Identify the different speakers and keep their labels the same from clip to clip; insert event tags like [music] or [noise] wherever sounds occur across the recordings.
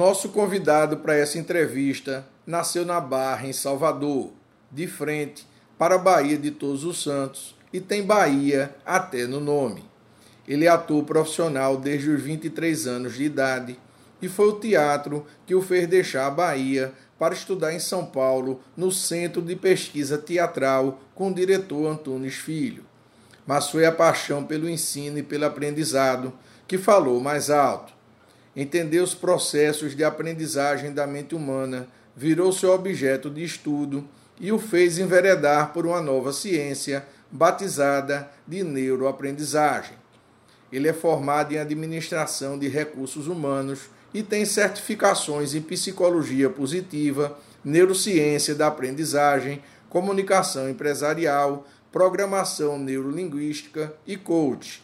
Speaker 1: Nosso convidado para essa entrevista nasceu na Barra, em Salvador, de frente para a Bahia de Todos os Santos e tem Bahia até no nome. Ele é ator profissional desde os 23 anos de idade e foi o teatro que o fez deixar a Bahia para estudar em São Paulo, no Centro de Pesquisa Teatral, com o diretor Antunes Filho. Mas foi a paixão pelo ensino e pelo aprendizado que falou mais alto entendeu os processos de aprendizagem da mente humana, virou seu objeto de estudo e o fez enveredar por uma nova ciência batizada de neuroaprendizagem. Ele é formado em administração de recursos humanos e tem certificações em psicologia positiva, neurociência da aprendizagem, comunicação empresarial, programação neurolinguística e coach.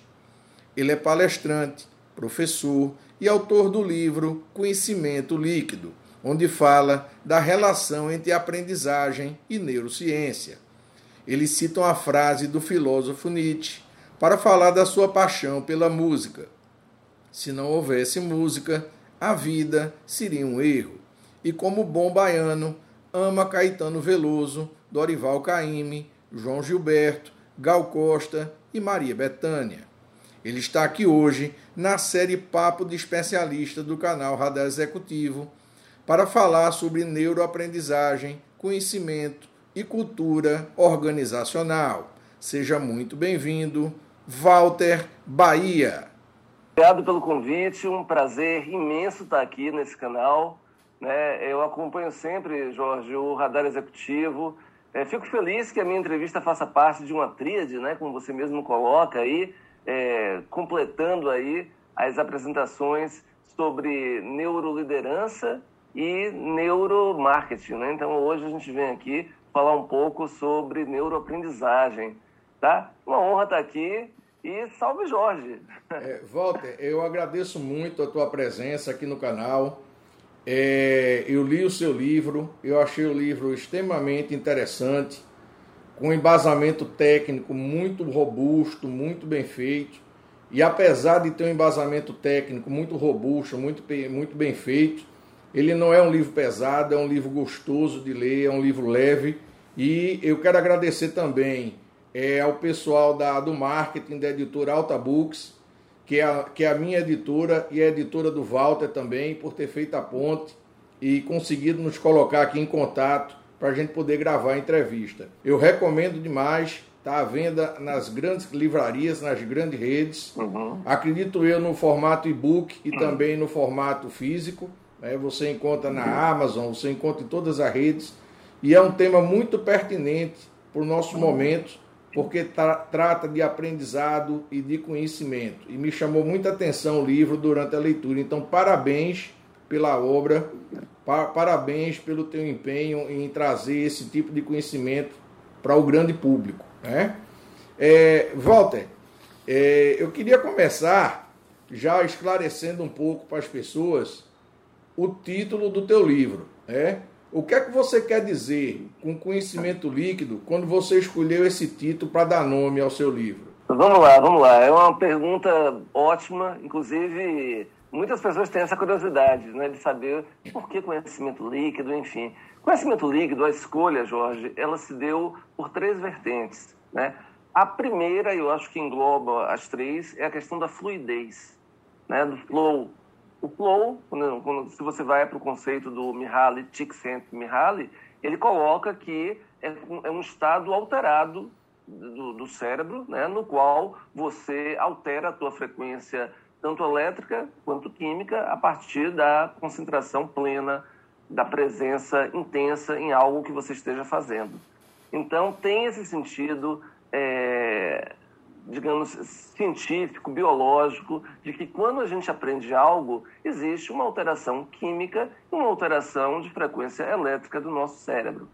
Speaker 1: Ele é palestrante, professor e autor do livro Conhecimento Líquido, onde fala da relação entre aprendizagem e neurociência. Ele cita uma frase do filósofo Nietzsche para falar da sua paixão pela música. Se não houvesse música, a vida seria um erro. E como bom baiano, ama Caetano Veloso, Dorival Caymmi, João Gilberto, Gal Costa e Maria Bethânia. Ele está aqui hoje na série Papo de Especialista do canal Radar Executivo para falar sobre neuroaprendizagem, conhecimento e cultura organizacional. Seja muito bem-vindo, Walter Bahia.
Speaker 2: Obrigado pelo convite, um prazer imenso estar aqui nesse canal. Né? Eu acompanho sempre, Jorge, o Radar Executivo. É, fico feliz que a minha entrevista faça parte de uma tríade, né? como você mesmo coloca aí é, completando aí as apresentações sobre neuroliderança e neuromarketing. Né? Então, hoje a gente vem aqui falar um pouco sobre neuroaprendizagem. Tá? Uma honra estar aqui e salve Jorge!
Speaker 1: É, Walter, eu agradeço muito a tua presença aqui no canal. É, eu li o seu livro, eu achei o livro extremamente interessante com embasamento técnico muito robusto, muito bem feito. E apesar de ter um embasamento técnico muito robusto, muito, muito bem feito, ele não é um livro pesado, é um livro gostoso de ler, é um livro leve. E eu quero agradecer também é, ao pessoal da, do marketing da editora Alta Books, que é, a, que é a minha editora e a editora do Walter também, por ter feito a ponte e conseguido nos colocar aqui em contato para a gente poder gravar a entrevista. Eu recomendo demais, está à venda nas grandes livrarias, nas grandes redes. Uhum. Acredito eu no formato e-book e uhum. também no formato físico. Né? Você encontra na uhum. Amazon, você encontra em todas as redes. E é um tema muito pertinente para o nosso uhum. momento, porque tra trata de aprendizado e de conhecimento. E me chamou muita atenção o livro durante a leitura. Então, parabéns pela obra. Parabéns pelo teu empenho em trazer esse tipo de conhecimento para o grande público. Né? É, Walter, é, eu queria começar já esclarecendo um pouco para as pessoas o título do teu livro. Né? O que é que você quer dizer com conhecimento líquido quando você escolheu esse título para dar nome ao seu livro?
Speaker 2: Vamos lá, vamos lá. É uma pergunta ótima, inclusive muitas pessoas têm essa curiosidade né, de saber por que conhecimento líquido, enfim. Conhecimento líquido, a escolha, Jorge, ela se deu por três vertentes. Né? A primeira, eu acho que engloba as três, é a questão da fluidez, né, do flow. O flow, quando, quando, se você vai para o conceito do Mihaly, Csikszentmihalyi, ele coloca que é, é um estado alterado do, do, cérebro, né, no qual você altera a tua frequência tanto elétrica quanto química, a partir da concentração plena, da presença intensa em algo que você esteja fazendo. Então, tem esse sentido, é, digamos, científico, biológico, de que quando a gente aprende algo, existe uma alteração química e uma alteração de frequência elétrica do nosso cérebro.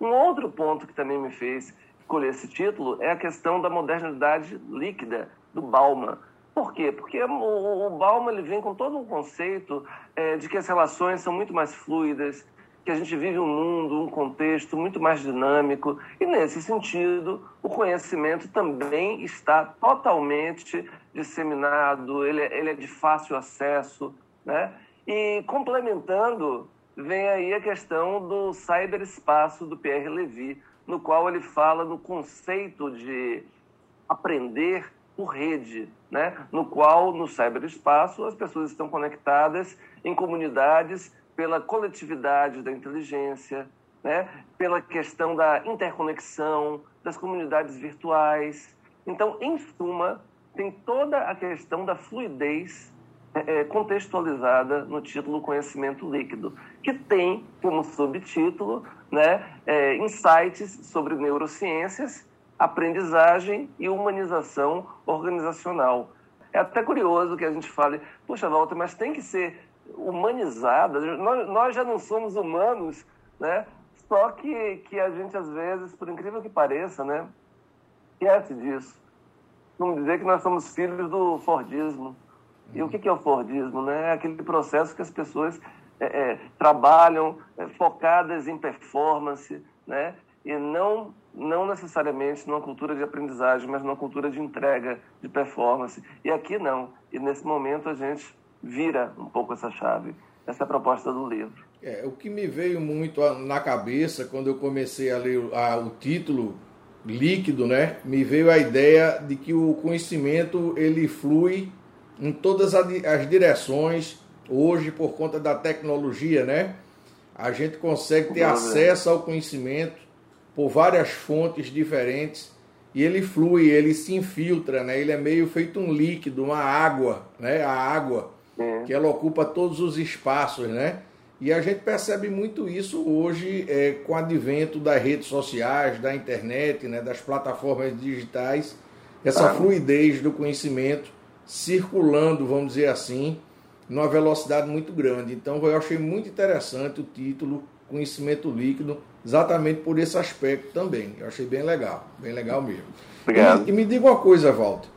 Speaker 2: Um outro ponto que também me fez escolher esse título é a questão da modernidade líquida do Bauman por quê? Porque o, Bauman ele vem com todo um conceito é, de que as relações são muito mais fluidas, que a gente vive um mundo, um contexto muito mais dinâmico, e nesse sentido, o conhecimento também está totalmente disseminado, ele, é, ele é de fácil acesso, né? E complementando, vem aí a questão do cyberespaço do Pierre Levy, no qual ele fala no conceito de aprender por rede, né? no qual no cyberespaço as pessoas estão conectadas em comunidades pela coletividade da inteligência, né? pela questão da interconexão das comunidades virtuais. Então, em suma, tem toda a questão da fluidez é, é contextualizada no título Conhecimento Líquido, que tem como subtítulo né, é, insights sobre neurociências aprendizagem e humanização organizacional. É até curioso que a gente fale, puxa, Walter, mas tem que ser humanizada. Nós, nós já não somos humanos, né? Só que, que a gente, às vezes, por incrível que pareça, né? Esquece disso. Vamos dizer que nós somos filhos do Fordismo. E o que é o Fordismo? Né? É aquele processo que as pessoas é, é, trabalham é, focadas em performance, né? e não, não necessariamente numa cultura de aprendizagem, mas numa cultura de entrega, de performance. E aqui não. E nesse momento a gente vira um pouco essa chave. Essa é a proposta do livro.
Speaker 1: É, o que me veio muito na cabeça quando eu comecei a ler a, o título líquido, né? Me veio a ideia de que o conhecimento ele flui em todas as direções hoje por conta da tecnologia, né? A gente consegue ter acesso ao conhecimento por várias fontes diferentes e ele flui, ele se infiltra, né? Ele é meio feito um líquido, uma água, né? A água é. que ela ocupa todos os espaços, né? E a gente percebe muito isso hoje é, com o advento das redes sociais, da internet, né, das plataformas digitais, essa ah. fluidez do conhecimento circulando, vamos dizer assim, numa velocidade muito grande. Então eu achei muito interessante o título Conhecimento Líquido, exatamente por esse aspecto também. Eu achei bem legal, bem legal mesmo.
Speaker 2: Obrigado.
Speaker 1: E, e me diga uma coisa, Walter.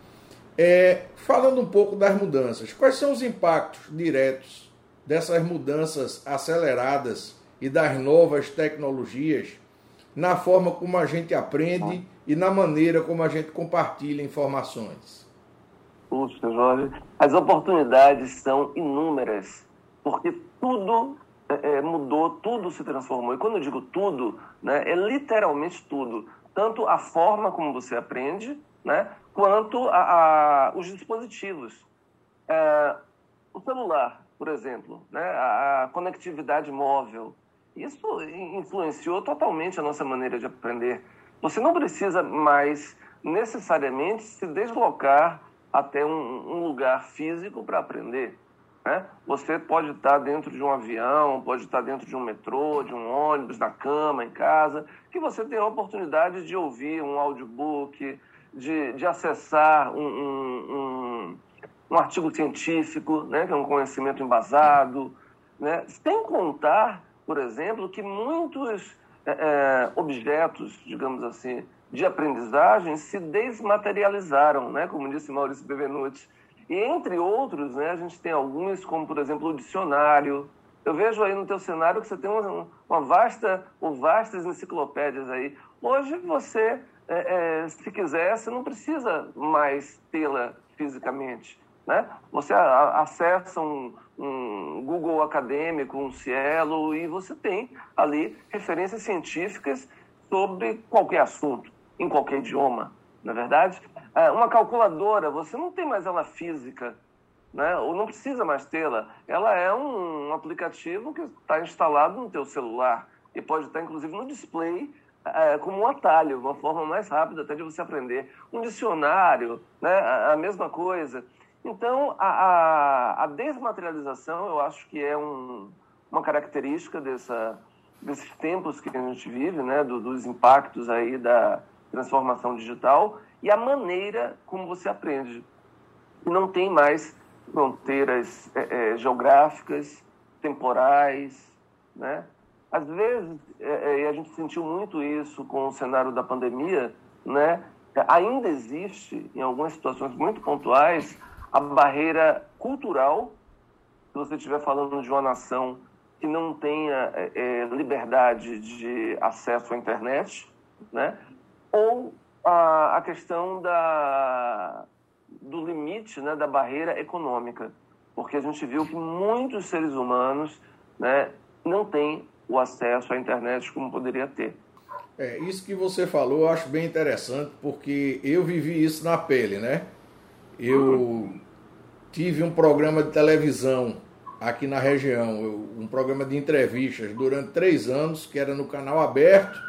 Speaker 1: É, falando um pouco das mudanças, quais são os impactos diretos dessas mudanças aceleradas e das novas tecnologias na forma como a gente aprende e na maneira como a gente compartilha informações?
Speaker 2: Puxa, Jorge, as oportunidades são inúmeras, porque tudo é, é, mudou, tudo se transformou. E quando eu digo tudo, né, é literalmente tudo. Tanto a forma como você aprende, né, quanto a, a os dispositivos. É, o celular, por exemplo, né, a, a conectividade móvel, isso influenciou totalmente a nossa maneira de aprender. Você não precisa mais necessariamente se deslocar até um, um lugar físico para aprender. Né? Você pode estar dentro de um avião, pode estar dentro de um metrô, de um ônibus, na cama, em casa, que você tem a oportunidade de ouvir um audiobook, de, de acessar um, um, um, um artigo científico, né? que é um conhecimento embasado. Né? Sem contar, por exemplo, que muitos é, é objetos, digamos assim, de aprendizagem se desmaterializaram, né? como disse Maurício Bevenuti e entre outros, né, a gente tem alguns, como por exemplo o dicionário. Eu vejo aí no teu cenário que você tem uma, uma vasta, ou vastas enciclopédias aí. Hoje você, é, é, se quiser, você não precisa mais tê-la fisicamente. Né? Você a, acessa um, um, Google acadêmico, um Cielo, e você tem ali referências científicas sobre qualquer assunto, em qualquer idioma, não é verdade? É, uma calculadora, você não tem mais ela física, né? ou não precisa mais tê-la. Ela é um, aplicativo que está instalado no teu celular e pode estar, inclusive, no display como um atalho, uma forma mais rápida até de você aprender. Um dicionário, né? a, a mesma coisa. Então, a, a, a, desmaterialização, eu acho que é um, uma característica dessa, desses tempos que a gente vive, né? Do, dos impactos aí da transformação digital e a maneira como você aprende. Não tem mais fronteiras é, é, geográficas, temporais, né? Às vezes, é, é, e a gente sentiu muito isso com o cenário da pandemia, né? Ainda existe, em algumas situações muito pontuais, a barreira cultural. Se você estiver falando de uma nação que não tenha é, liberdade de acesso à internet, né? ou a, a questão da, do limite, né, da barreira econômica, porque a gente viu que muitos seres humanos né, não têm o acesso à internet como poderia ter.
Speaker 1: É, isso que você falou eu acho bem interessante, porque eu vivi isso na pele, né? Eu tive um programa de televisão aqui na região, um programa de entrevistas durante três anos, que era no canal aberto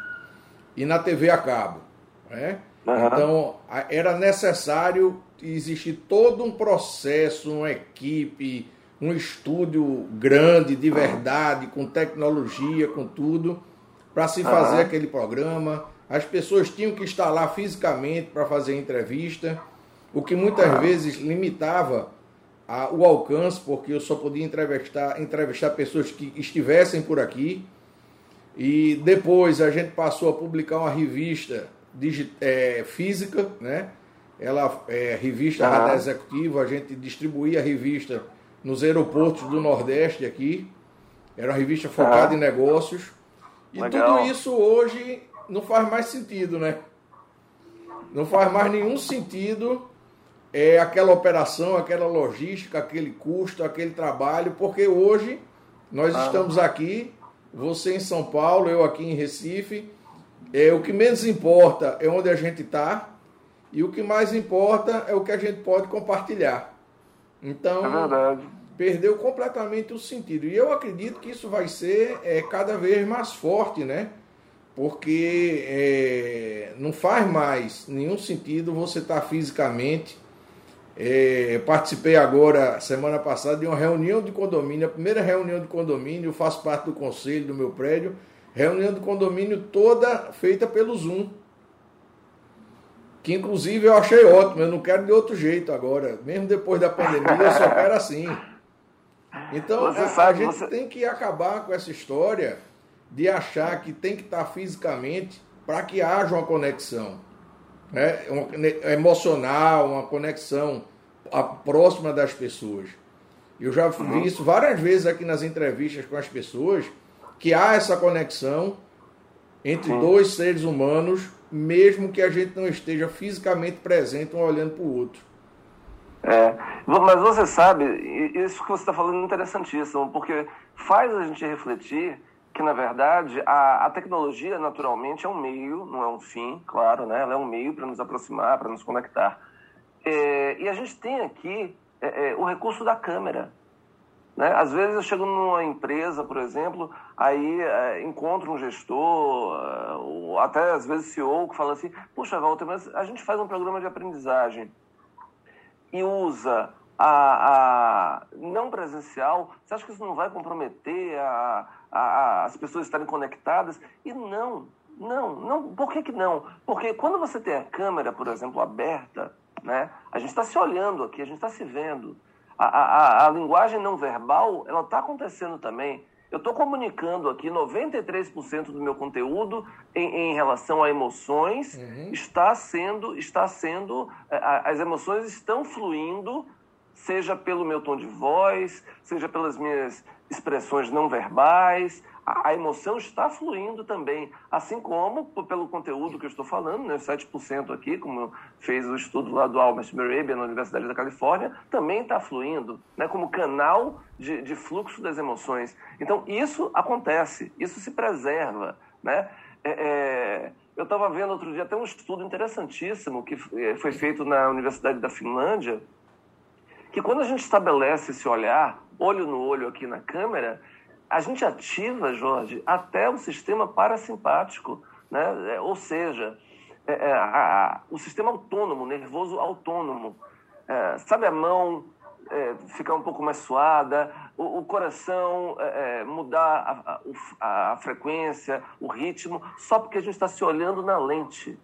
Speaker 1: e na TV a cabo. Né? Uhum. Então, era necessário existir todo um processo, uma equipe, um estúdio grande, de verdade, com tecnologia, com tudo, para se fazer uhum. aquele programa. As pessoas tinham que estar lá fisicamente para fazer entrevista, o que muitas uhum. vezes limitava a, o alcance, porque eu só podia entrevistar, entrevistar pessoas que estivessem por aqui. E depois a gente passou a publicar uma revista é, física, né? Ela é revista uhum. Radar Executivo, a gente distribuía a revista nos aeroportos do Nordeste aqui. Era uma revista focada uhum. em negócios. E Legal. tudo isso hoje não faz mais sentido, né? Não faz mais nenhum sentido é aquela operação, aquela logística, aquele custo, aquele trabalho, porque hoje nós ah. estamos aqui, você em São Paulo, eu aqui em Recife. É, o que menos importa é onde a gente está e o que mais importa é o que a gente pode compartilhar. Então, é perdeu completamente o sentido. E eu acredito que isso vai ser é, cada vez mais forte, né? Porque é, não faz mais nenhum sentido você estar tá fisicamente é, participei agora, semana passada, de uma reunião de condomínio, a primeira reunião de condomínio, eu faço parte do conselho do meu prédio, reunião de condomínio toda feita pelo Zoom. Que inclusive eu achei ótimo, eu não quero de outro jeito agora. Mesmo depois da pandemia, eu só quero assim. Então a, sabe, a, gente você... tem que acabar com essa história de achar que tem que estar fisicamente para que haja uma conexão né, emocional, uma conexão próxima das pessoas. Eu já vi uhum. isso várias vezes aqui nas entrevistas com as pessoas, que há essa conexão entre uhum. dois seres humanos, mesmo que a gente não esteja fisicamente presente um olhando para o outro.
Speaker 2: É, mas você sabe, isso que você está falando é interessantíssimo, porque faz a gente refletir que na verdade a, a, tecnologia naturalmente é um meio, não é um fim, claro, né? Ela é um meio para nos aproximar, para nos conectar. É, e a gente tem aqui é, é, o recurso da câmera. Né? Às vezes eu chego numa empresa, por exemplo, aí é, encontro um gestor, é, ou até às vezes CEO, que fala assim: Puxa, Walter, mas a gente faz um programa de aprendizagem e usa a, a não presencial, você acha que isso não vai comprometer a, a, as pessoas estarem conectadas? E não, não, não. Por que, que não? Porque quando você tem a câmera, por exemplo, aberta, né, a gente está se olhando aqui, a gente está se vendo. A, a, a, linguagem não verbal, ela está acontecendo também. Eu estou comunicando aqui 93% do meu conteúdo em, em relação a emoções uhum. está sendo, está sendo, é, as emoções estão fluindo seja pelo meu tom de voz, seja pelas minhas expressões não verbais. A, emoção está fluindo também, assim como pelo conteúdo que eu estou falando, né, 7% aqui, como fez o estudo lá do Albert Merabia na Universidade da Califórnia, também está fluindo, né, como canal de, de fluxo das emoções. Então, isso acontece, isso se preserva. Né? É, é, eu estava vendo outro dia até um estudo interessantíssimo que é, foi feito na Universidade da Finlândia, que quando a gente estabelece esse olhar, olho no olho aqui na câmera, a gente ativa, Jorge, até o sistema parasimpático, né? É, ou seja, é, é, a, a, o sistema autônomo, nervoso autônomo. É, sabe a mão é, ficar um pouco mais suada, o, o coração é, mudar a, a frequência, o ritmo, só porque a gente está se olhando na lente.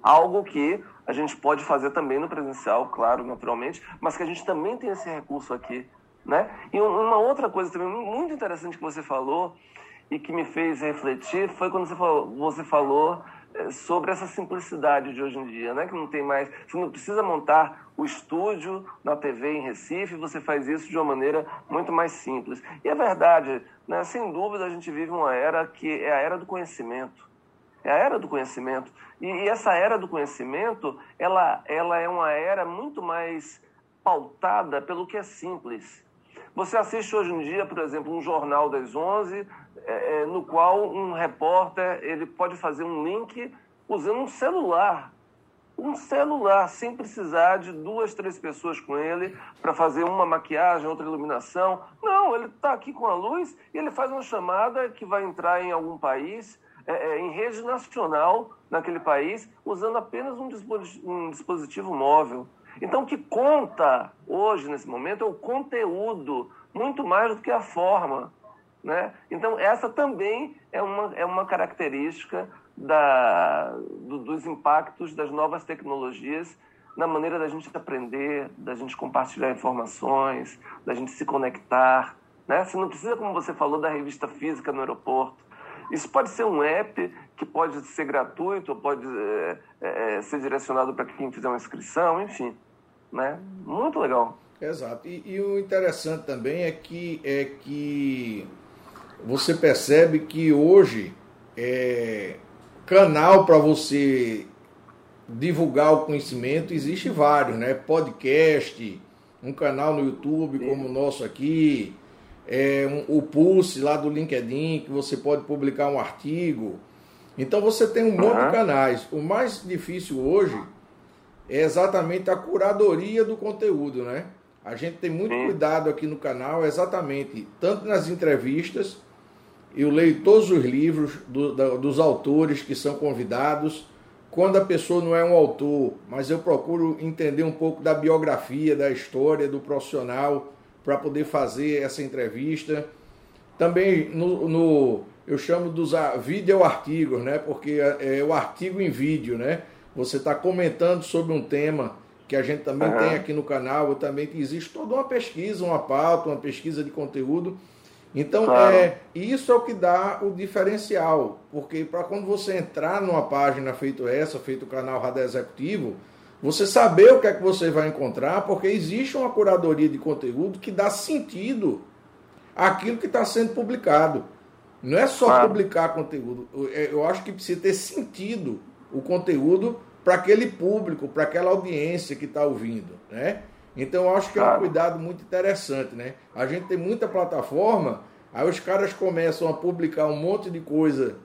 Speaker 2: Algo que a gente pode fazer também no presencial, claro, naturalmente, mas que a gente também tem esse recurso aqui, né? E uma outra coisa também muito interessante que você falou, e que me fez refletir foi quando você falou, você falou é, sobre essa simplicidade de hoje em dia, né? Que não tem mais, você não precisa montar o estúdio na TV em Recife, você faz isso de uma maneira muito mais simples. E é verdade, né? Sem dúvida a gente vive uma era que é a era do conhecimento. É a era do conhecimento. E, e essa era do conhecimento, ela, ela é uma era muito mais pautada pelo que é simples. Você assiste hoje em dia, por exemplo, um jornal das 11, é, é, no qual um repórter ele pode fazer um link usando um celular. Um celular, sem precisar de duas, três pessoas com ele para fazer uma maquiagem, outra iluminação. Não, ele está aqui com a luz e ele faz uma chamada que vai entrar em algum país, é, é, em rede nacional naquele país, usando apenas um dispositivo, um dispositivo móvel. Então, o que conta hoje, nesse momento, é o conteúdo, muito mais do que a forma. Né? Então, essa também é uma, é uma característica da, do, dos impactos das novas tecnologias na maneira da gente aprender, da gente compartilhar informações, da gente se conectar. Né? Você não precisa, como você falou, da revista física no aeroporto. Isso pode ser um app que pode ser gratuito, pode é, é, ser direcionado para quem fizer uma inscrição, enfim. Né? Muito legal.
Speaker 1: Exato. E, e, o interessante também é que, é que você percebe que hoje é, canal para você divulgar o conhecimento existe vários, né? Podcast, um canal no YouTube como o nosso aqui, é, um, o Pulse lá do LinkedIn, que você pode publicar um artigo. Então você tem um monte de canais. O mais difícil hoje é exatamente a curadoria do conteúdo, né? A gente tem muito cuidado aqui no canal, exatamente, tanto nas entrevistas, eu leio todos os livros do, da, dos autores que são convidados, quando a pessoa não é um autor, mas eu procuro entender um pouco da biografia, da história do profissional, para poder fazer essa entrevista. Também no, no eu chamo dos vídeo artigos, né? Porque é, é o artigo em vídeo, né? Você está comentando sobre um tema que a gente também uhum. tem aqui no canal, eu também existe toda uma pesquisa, uma pauta, uma pesquisa de conteúdo. Então, claro. é, isso é o que dá o diferencial, porque para quando você entrar numa página feito essa, feito o canal Radar Executivo, você saber o que é que você vai encontrar, porque existe uma curadoria de conteúdo que dá sentido àquilo que está sendo publicado. Não é só claro. publicar conteúdo. Eu acho que precisa ter sentido o conteúdo para aquele público, para aquela audiência que está ouvindo, né? Então eu acho que é um cuidado muito interessante, né? A gente tem muita plataforma, aí os caras começam a publicar um monte de coisa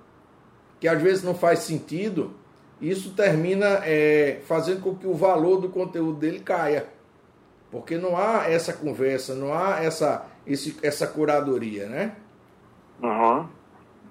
Speaker 1: que às vezes não faz sentido, isso termina é, fazendo com que o valor do conteúdo dele caia. Porque não há essa conversa, não há essa, esse, essa curadoria, né?
Speaker 2: Uhum.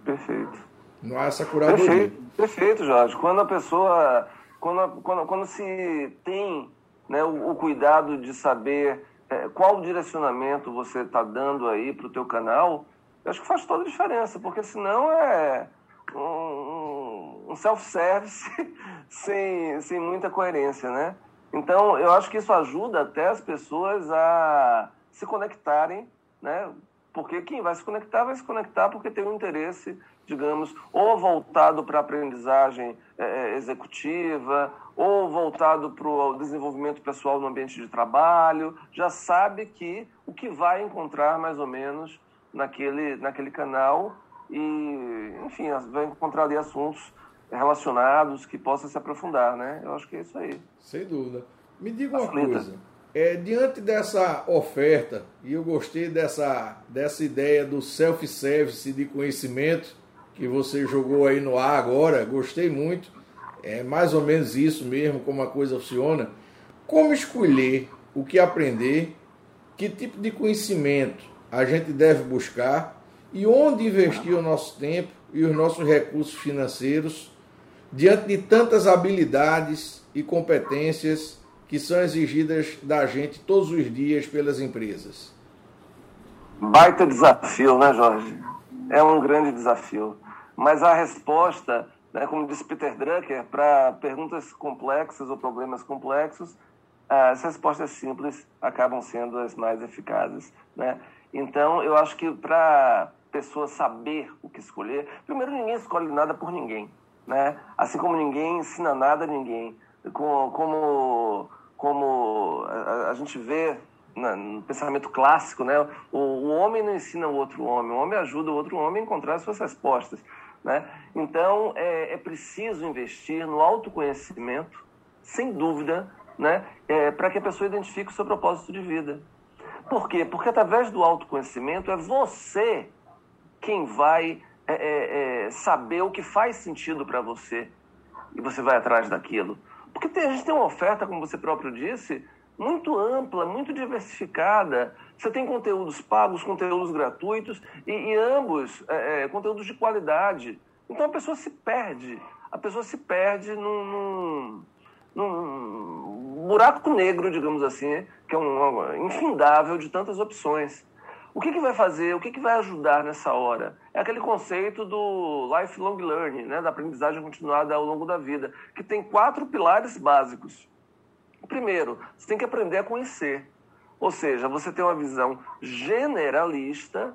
Speaker 2: Perfeito.
Speaker 1: Não há essa curadoria.
Speaker 2: Perfeito, perfeito, Jorge. Quando a pessoa. Quando, quando, quando se tem né, o, o cuidado de saber é, qual direcionamento você está dando aí para o teu canal, eu acho que faz toda a diferença, porque senão é um, um self-service [laughs] sem, sem muita coerência, né? Então, eu acho que isso ajuda até as pessoas a se conectarem, né? Porque quem vai se conectar, vai se conectar porque tem um interesse, digamos, ou voltado para a aprendizagem é, é, executiva, ou voltado para o desenvolvimento pessoal no ambiente de trabalho, já sabe que o que vai encontrar mais ou menos naquele, naquele canal e, enfim, vai encontrar ali assuntos relacionados que possa se aprofundar, né? Eu acho que é isso aí.
Speaker 1: Sem dúvida. Me diga uma coisa. É, diante dessa oferta, e eu gostei dessa, dessa ideia do self-service de conhecimento que você jogou aí no ar agora, gostei muito. É mais ou menos isso mesmo, como a coisa funciona. Como escolher o que aprender, que tipo de conhecimento a gente deve buscar e onde investir o nosso tempo e os nossos recursos financeiros diante de tantas habilidades e competências que são exigidas da gente todos os dias pelas empresas?
Speaker 2: Baita desafio, né, Jorge? É um grande desafio. Mas a resposta, né, como disse Peter Drucker, para perguntas complexas ou problemas complexos, as respostas simples acabam sendo as mais eficazes. Né? Então, eu acho que para pessoa saber o que escolher. Primeiro, ninguém escolhe nada por ninguém, né? Assim como ninguém ensina nada a ninguém. Como, como a, a gente vê no pensamento clássico, né? O, o, homem não ensina o outro homem, o homem ajuda o outro homem a encontrar as suas respostas, né? Então, é, é preciso investir no autoconhecimento, sem dúvida, né? É, para que a pessoa identifique o seu propósito de vida. Por quê? Porque através do autoconhecimento é você quem vai é, é, é saber o que faz sentido para você e você vai atrás daquilo. Porque tem, a gente tem uma oferta, como você próprio disse, muito ampla, muito diversificada. Você tem conteúdos pagos, conteúdos gratuitos e, e ambos é, é, conteúdos de qualidade. Então a pessoa se perde. A pessoa se perde num, num, num buraco negro, digamos assim, que é um, infindável de tantas opções. O que, que vai fazer, o que, que vai ajudar nessa hora? É aquele conceito do lifelong learning, né, da aprendizagem continuada ao longo da vida, que tem quatro pilares básicos. Primeiro, você tem que aprender a conhecer. Ou seja, você tem uma visão generalista,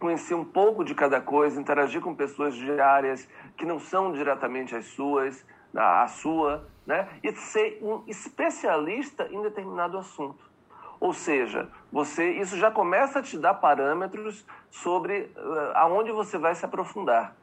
Speaker 2: conhecer um pouco de cada coisa, interagir com pessoas de áreas que não são diretamente as suas, a sua, né? E ser um especialista em determinado assunto. Ou seja, você isso já começa a te dar parâmetros sobre uh, aonde você vai se aprofundar.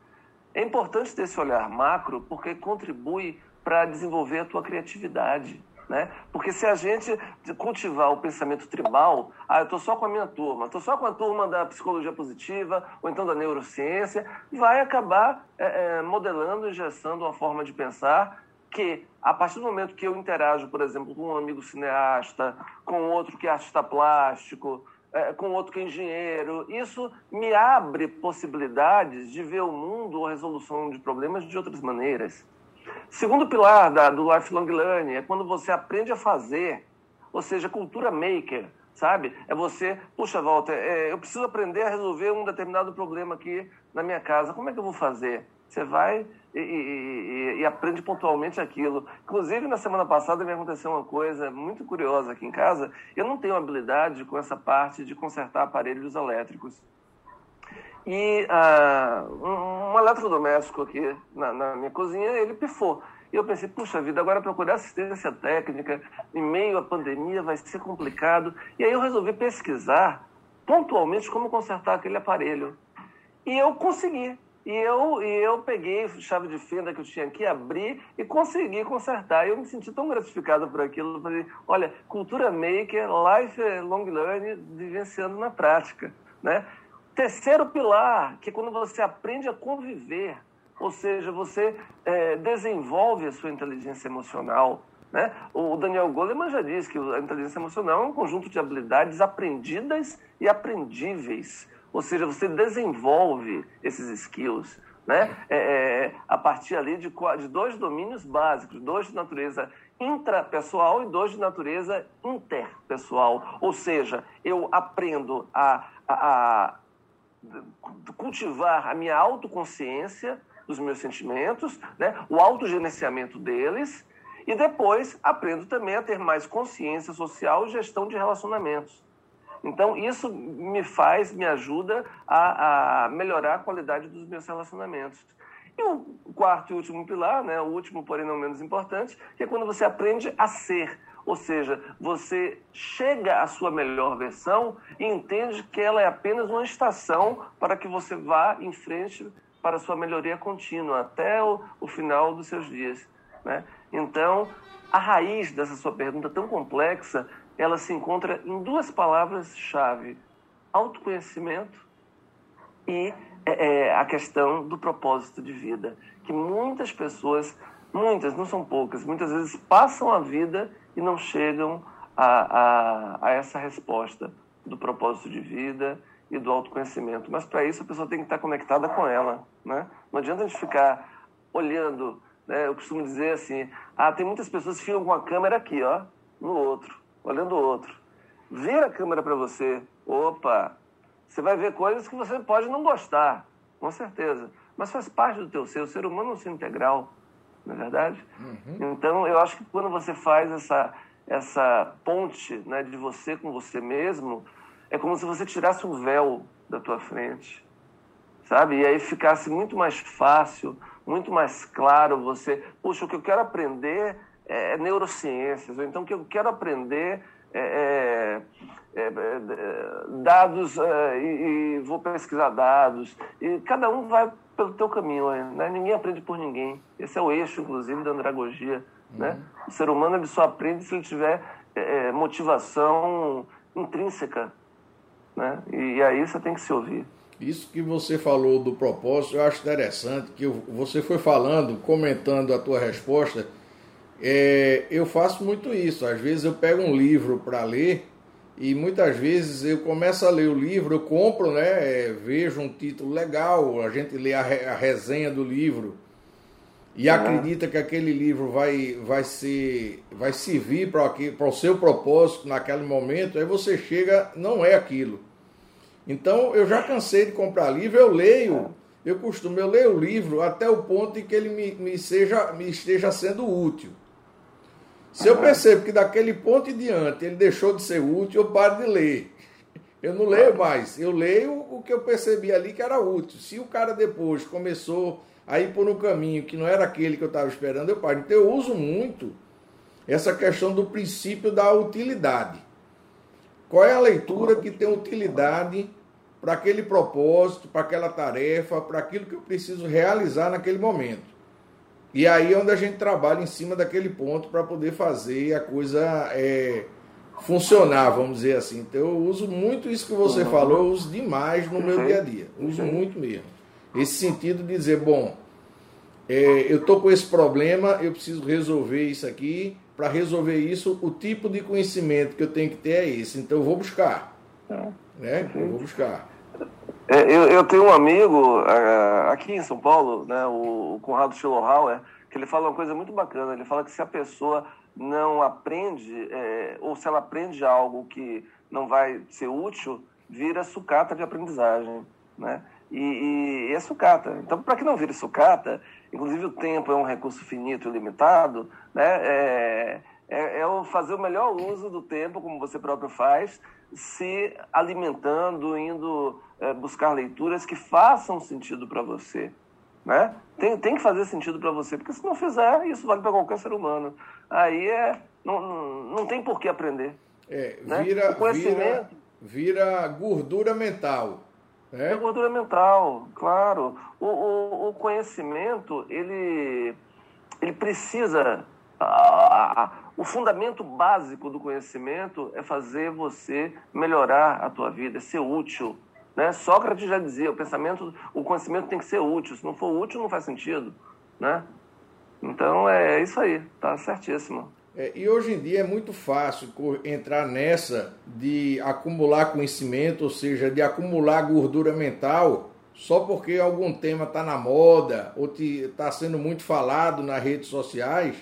Speaker 2: É importante ter esse olhar macro porque contribui para desenvolver a tua criatividade. Né? Porque se a gente cultivar o pensamento tribal, ah, eu estou só com a minha turma, estou só com a turma da psicologia positiva ou então da neurociência, vai acabar é, é, modelando e gestando uma forma de pensar que, a partir do momento que eu interajo, por exemplo, com um amigo cineasta, com outro que é artista plástico, é, com outro que é engenheiro, isso me abre possibilidades de ver o mundo ou a resolução de problemas de outras maneiras. Segundo pilar da, do lifelong learning é quando você aprende a fazer, ou seja, cultura maker, sabe? É você, puxa, Walter, é, eu preciso aprender a resolver um determinado problema aqui na minha casa. Como é que eu vou fazer? Você vai e, e, e, aprende pontualmente aquilo. Inclusive, na semana passada me aconteceu uma coisa muito curiosa aqui em casa. Eu não tenho habilidade com essa parte de consertar aparelhos elétricos. E uh, um, eletrodoméstico aqui na, na, minha cozinha, ele pifou. E eu pensei, puxa vida, agora procurar assistência técnica em meio à pandemia vai ser complicado. E aí eu resolvi pesquisar pontualmente como consertar aquele aparelho. E eu consegui. E eu, e eu peguei chave de fenda que eu tinha aqui, abri e consegui consertar. Eu me senti tão gratificado por aquilo. Falei, olha, cultura maker, life long learning, vivenciando na prática. Né? Terceiro pilar, que é quando você aprende a conviver, ou seja, você é, desenvolve a sua inteligência emocional. Né? O Daniel Goleman já disse que a inteligência emocional é um conjunto de habilidades aprendidas e aprendíveis. Ou seja, você desenvolve esses skills né? É, é, a partir ali de, de dois domínios básicos, dois de natureza intrapessoal e dois de natureza interpessoal. Ou seja, eu aprendo a, a, a cultivar a minha autoconsciência dos meus sentimentos, né? o autogerenciamento deles, e depois aprendo também a ter mais consciência social e gestão de relacionamentos. Então, isso me faz, me ajuda a, a melhorar a qualidade dos meus relacionamentos. E o quarto e último pilar, né, o último, porém não menos importante, que é quando você aprende a ser. Ou seja, você chega à sua melhor versão e entende que ela é apenas uma estação para que você vá em frente para a sua melhoria contínua, até o, o final dos seus dias. Né? Então, a raiz dessa sua pergunta tão complexa ela se encontra em duas palavras-chave: autoconhecimento e é, é, a questão do propósito de vida. Que muitas pessoas, muitas, não são poucas, muitas vezes passam a vida e não chegam a, a, a essa resposta do propósito de vida e do autoconhecimento. Mas para isso a pessoa tem que estar conectada com ela. Né? Não adianta a gente ficar olhando. Né? Eu costumo dizer assim: ah, tem muitas pessoas que ficam com a câmera aqui, ó, no outro olhando o outro. Vira a câmera para você. Opa! Você vai ver coisas que você pode não gostar, com certeza. Mas faz parte do teu ser. O ser humano é um ser integral, não é verdade? Uhum. Então, eu acho que quando você faz essa, essa ponte né, de você com você mesmo, é como se você tirasse um véu da tua frente sabe? E aí ficasse muito mais fácil, muito mais claro você, puxa, o que eu quero aprender é neurociências, ou então o que eu quero aprender é, é, é, é dados é, e, e, vou pesquisar dados. E cada um vai pelo teu caminho, né? Ninguém aprende por ninguém. Esse é o eixo, inclusive, da andragogia. Né? Uhum. Né? O ser humano ele só aprende se ele tiver é, motivação intrínseca. Né? E, e aí você tem que se ouvir.
Speaker 1: Isso que você falou do propósito, eu acho interessante que você foi falando, comentando a tua resposta. É, eu faço muito isso. Às vezes eu pego um livro para ler e muitas vezes eu começo a ler o livro, eu compro, né? É, vejo um título legal, a gente lê a, re, a resenha do livro e ah. acredita que aquele livro vai, vai, ser, vai servir para o seu propósito naquele momento, aí você chega, não é aquilo. Então eu já cansei de comprar livro, eu leio, eu costumo, eu leio o livro até o ponto em que ele me, me, seja, me esteja sendo útil. Se eu percebo que daquele ponto em diante ele deixou de ser útil, eu paro de ler. Eu não leio mais, eu leio o que eu percebi ali que era útil. Se o cara depois começou a ir por um caminho que não era aquele que eu estava esperando, eu paro. Então eu uso muito essa questão do princípio da utilidade. Qual é a leitura que tem utilidade para aquele propósito, para aquela tarefa, para aquilo que eu preciso realizar naquele momento? E aí é onde a gente trabalha em cima daquele ponto para poder fazer a coisa é, funcionar, vamos dizer assim. Então eu uso muito isso que você uhum. falou, eu uso demais no meu dia a dia. Uso muito mesmo. Esse sentido de dizer, bom, é, eu estou com esse problema, eu preciso resolver isso aqui, para resolver isso, o tipo de conhecimento que eu tenho que ter é esse. Então eu vou buscar. É. Né? Eu vou buscar.
Speaker 2: É, eu, eu, tenho um amigo uh, aqui em São Paulo, né, o, Conrado Schillerhauer, que ele fala uma coisa muito bacana. Ele fala que se a pessoa não aprende, é, ou se ela aprende algo que não vai ser útil, vira sucata de aprendizagem. Né? E, e é sucata. Então, para que não vire sucata, inclusive o tempo é um recurso finito e limitado, né? É, é, é fazer o melhor uso do tempo, como você próprio faz, se alimentando, indo é, buscar leituras que façam sentido para você. Né? Tem, tem que fazer sentido para você, porque se não fizer, isso vale para qualquer ser humano. Aí é, não, não, não tem por que aprender.
Speaker 1: É, vira, né? vira, vira gordura mental.
Speaker 2: É, é gordura mental, claro. O, o, o conhecimento, ele, ele precisa. A, a, o fundamento básico do conhecimento é fazer você melhorar a tua vida, é ser útil. Né? Sócrates já dizia, o pensamento, o conhecimento tem que ser útil. Se não for útil, não faz sentido. Né? Então é isso aí, tá certíssimo.
Speaker 1: É, e hoje em dia é muito fácil entrar nessa de acumular conhecimento, ou seja, de acumular gordura mental, só porque algum tema está na moda ou está sendo muito falado nas redes sociais.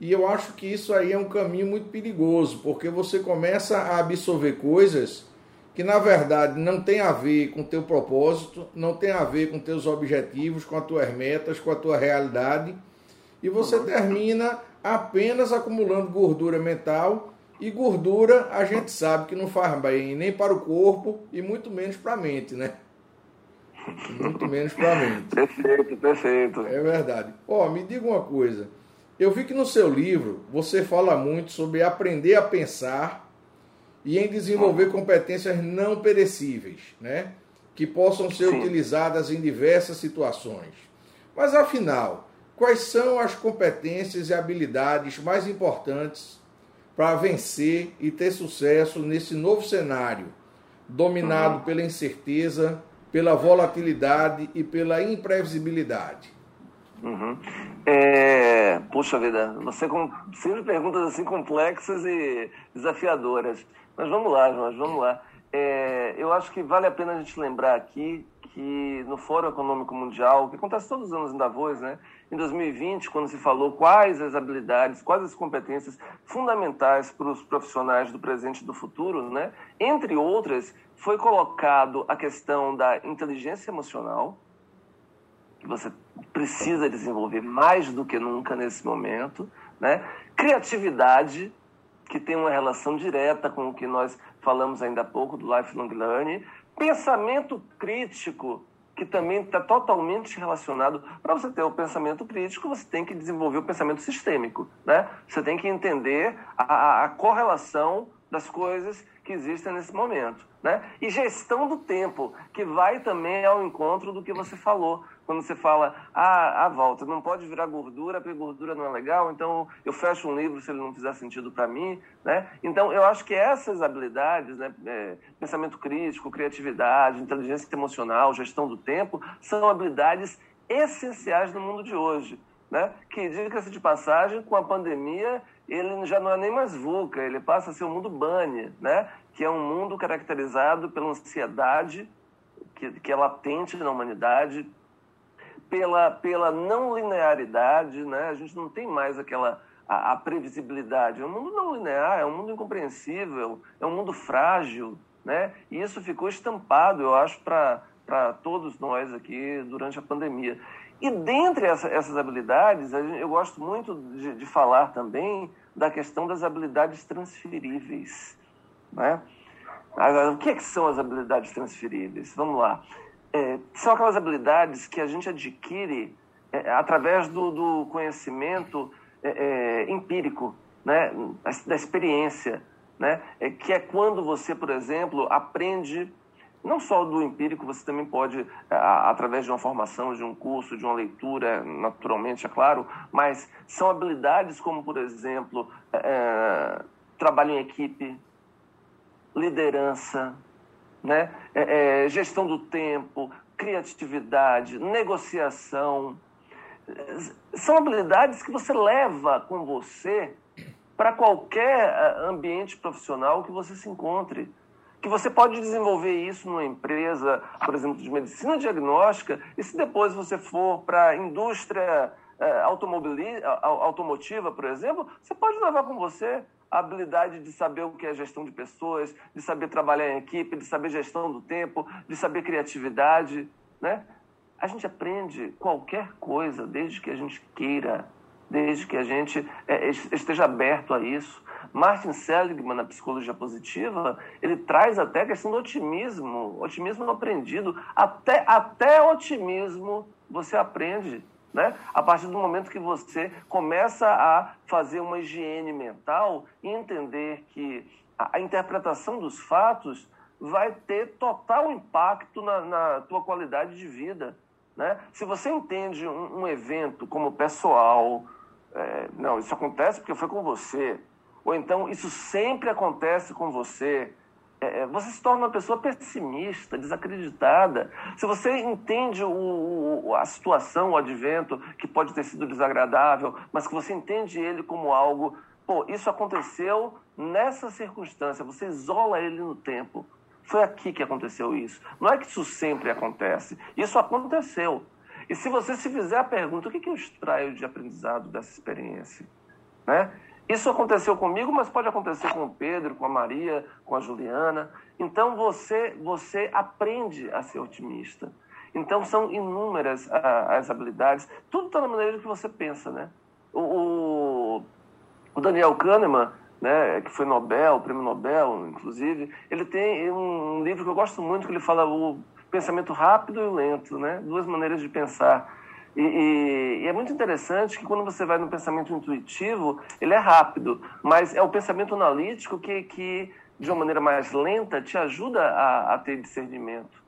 Speaker 1: E eu acho que isso aí é um caminho muito perigoso, porque você começa a absorver coisas que na verdade não tem a ver com teu propósito, não tem a ver com teus objetivos, com as tuas metas, com a tua realidade, e você uhum. termina apenas acumulando gordura mental e gordura a gente sabe que não faz bem nem para o corpo e muito menos para a mente, né? Muito menos para a mente.
Speaker 2: Perfeito, perfeito.
Speaker 1: É verdade. Ó, oh, me diga uma coisa. Eu vi que no seu livro você fala muito sobre aprender a pensar e em desenvolver competências não perecíveis, né? Que possam ser Sim. utilizadas em diversas situações. Mas afinal, Quais são as competências e habilidades mais importantes para vencer e ter sucesso nesse novo cenário, dominado uhum. pela incerteza, pela volatilidade e pela imprevisibilidade?
Speaker 2: Uhum. É, puxa vida, você com sempre perguntas assim complexas e desafiadoras. Mas vamos lá, João, vamos lá. É, eu acho que vale a pena a gente lembrar aqui que no Fórum Econômico Mundial, que acontece todos os anos em Davos, né? Em 2020, quando se falou quais as habilidades, quais as competências fundamentais para os profissionais do presente e do futuro, né? Entre outras, foi colocado a questão da inteligência emocional, que você precisa desenvolver mais do que nunca nesse momento, né? Criatividade, que tem uma relação direta com o que nós falamos ainda há pouco do lifelong learning, pensamento crítico, que também está totalmente relacionado. Para você ter o pensamento crítico, você tem que desenvolver o pensamento sistêmico. Né? Você tem que entender a, a correlação das coisas que existem nesse momento. Né? E gestão do tempo, que vai também ao encontro do que você falou. Quando você fala, ah, a volta, não pode virar gordura, porque gordura não é legal, então eu fecho um livro se ele não fizer sentido para mim. Né? Então, eu acho que essas habilidades, né, é, pensamento crítico, criatividade, inteligência emocional, gestão do tempo, são habilidades essenciais no mundo de hoje. Né? Que, diga-se de passagem, com a pandemia, ele já não é nem mais VUCA, ele passa a ser o um mundo BANI, né? que é um mundo caracterizado pela ansiedade, que, que é latente na humanidade, pela, pela não linearidade, né? a gente não tem mais aquela a, a, previsibilidade. É um mundo não linear, é um mundo incompreensível, é um mundo frágil, né? e isso ficou estampado, eu acho, para todos nós aqui durante a pandemia. E dentre essa, essas habilidades, eu gosto muito de, de, falar também da questão das habilidades transferíveis. Né? Agora, o que, é que são as habilidades transferíveis? Vamos lá. É, são aquelas habilidades que a gente adquire é, através do, do conhecimento é, é empírico, né? da experiência. Né? É, que é quando você, por exemplo, aprende não só do empírico, você também pode, através de uma formação, de um curso, de uma leitura, naturalmente, é claro, mas são habilidades como, por exemplo, é, trabalho em equipe, liderança, né? É, é, gestão do tempo, criatividade, negociação. São habilidades que você leva com você para qualquer ambiente profissional que você se encontre que você pode desenvolver isso numa empresa, por exemplo, de medicina diagnóstica, e se depois você for para a indústria automotiva, por exemplo, você pode levar com você a habilidade de saber o que é gestão de pessoas, de saber trabalhar em equipe, de saber gestão do tempo, de saber criatividade, né? A gente aprende qualquer coisa desde que a gente queira, desde que a gente é, esteja aberto a isso. Martin Seligman, na psicologia positiva, ele traz até a questão do otimismo, otimismo aprendido. Até, até otimismo você aprende. Né? A partir do momento que você começa a fazer uma higiene mental e entender que a, interpretação dos fatos vai ter total impacto na, na tua qualidade de vida. Né? Se você entende um, um evento como pessoal, é, não, isso acontece porque foi com você, ou então isso sempre acontece com você, você se torna uma pessoa pessimista, desacreditada. Se você entende o, a situação, o advento, que pode ter sido desagradável, mas que você entende ele como algo, pô, isso aconteceu nessa circunstância, você isola ele no tempo. Foi aqui que aconteceu isso. Não é que isso sempre acontece, isso aconteceu. E se você se fizer a pergunta, o que, que eu extraio de aprendizado dessa experiência? Né? Isso aconteceu comigo, mas pode acontecer com o Pedro, com a Maria, com a Juliana. Então você, você aprende a ser otimista. Então são inúmeras a, as habilidades. Tudo está na maneira que você pensa, né? O, o, o Daniel Kahneman, né, que foi Nobel, prêmio Nobel, inclusive, ele tem um livro que eu gosto muito que ele fala o pensamento rápido e lento, né? Duas maneiras de pensar. E, e, e, é muito interessante que quando você vai no pensamento intuitivo, ele é rápido, mas é o pensamento analítico que, que de uma maneira mais lenta, te ajuda a, a ter discernimento.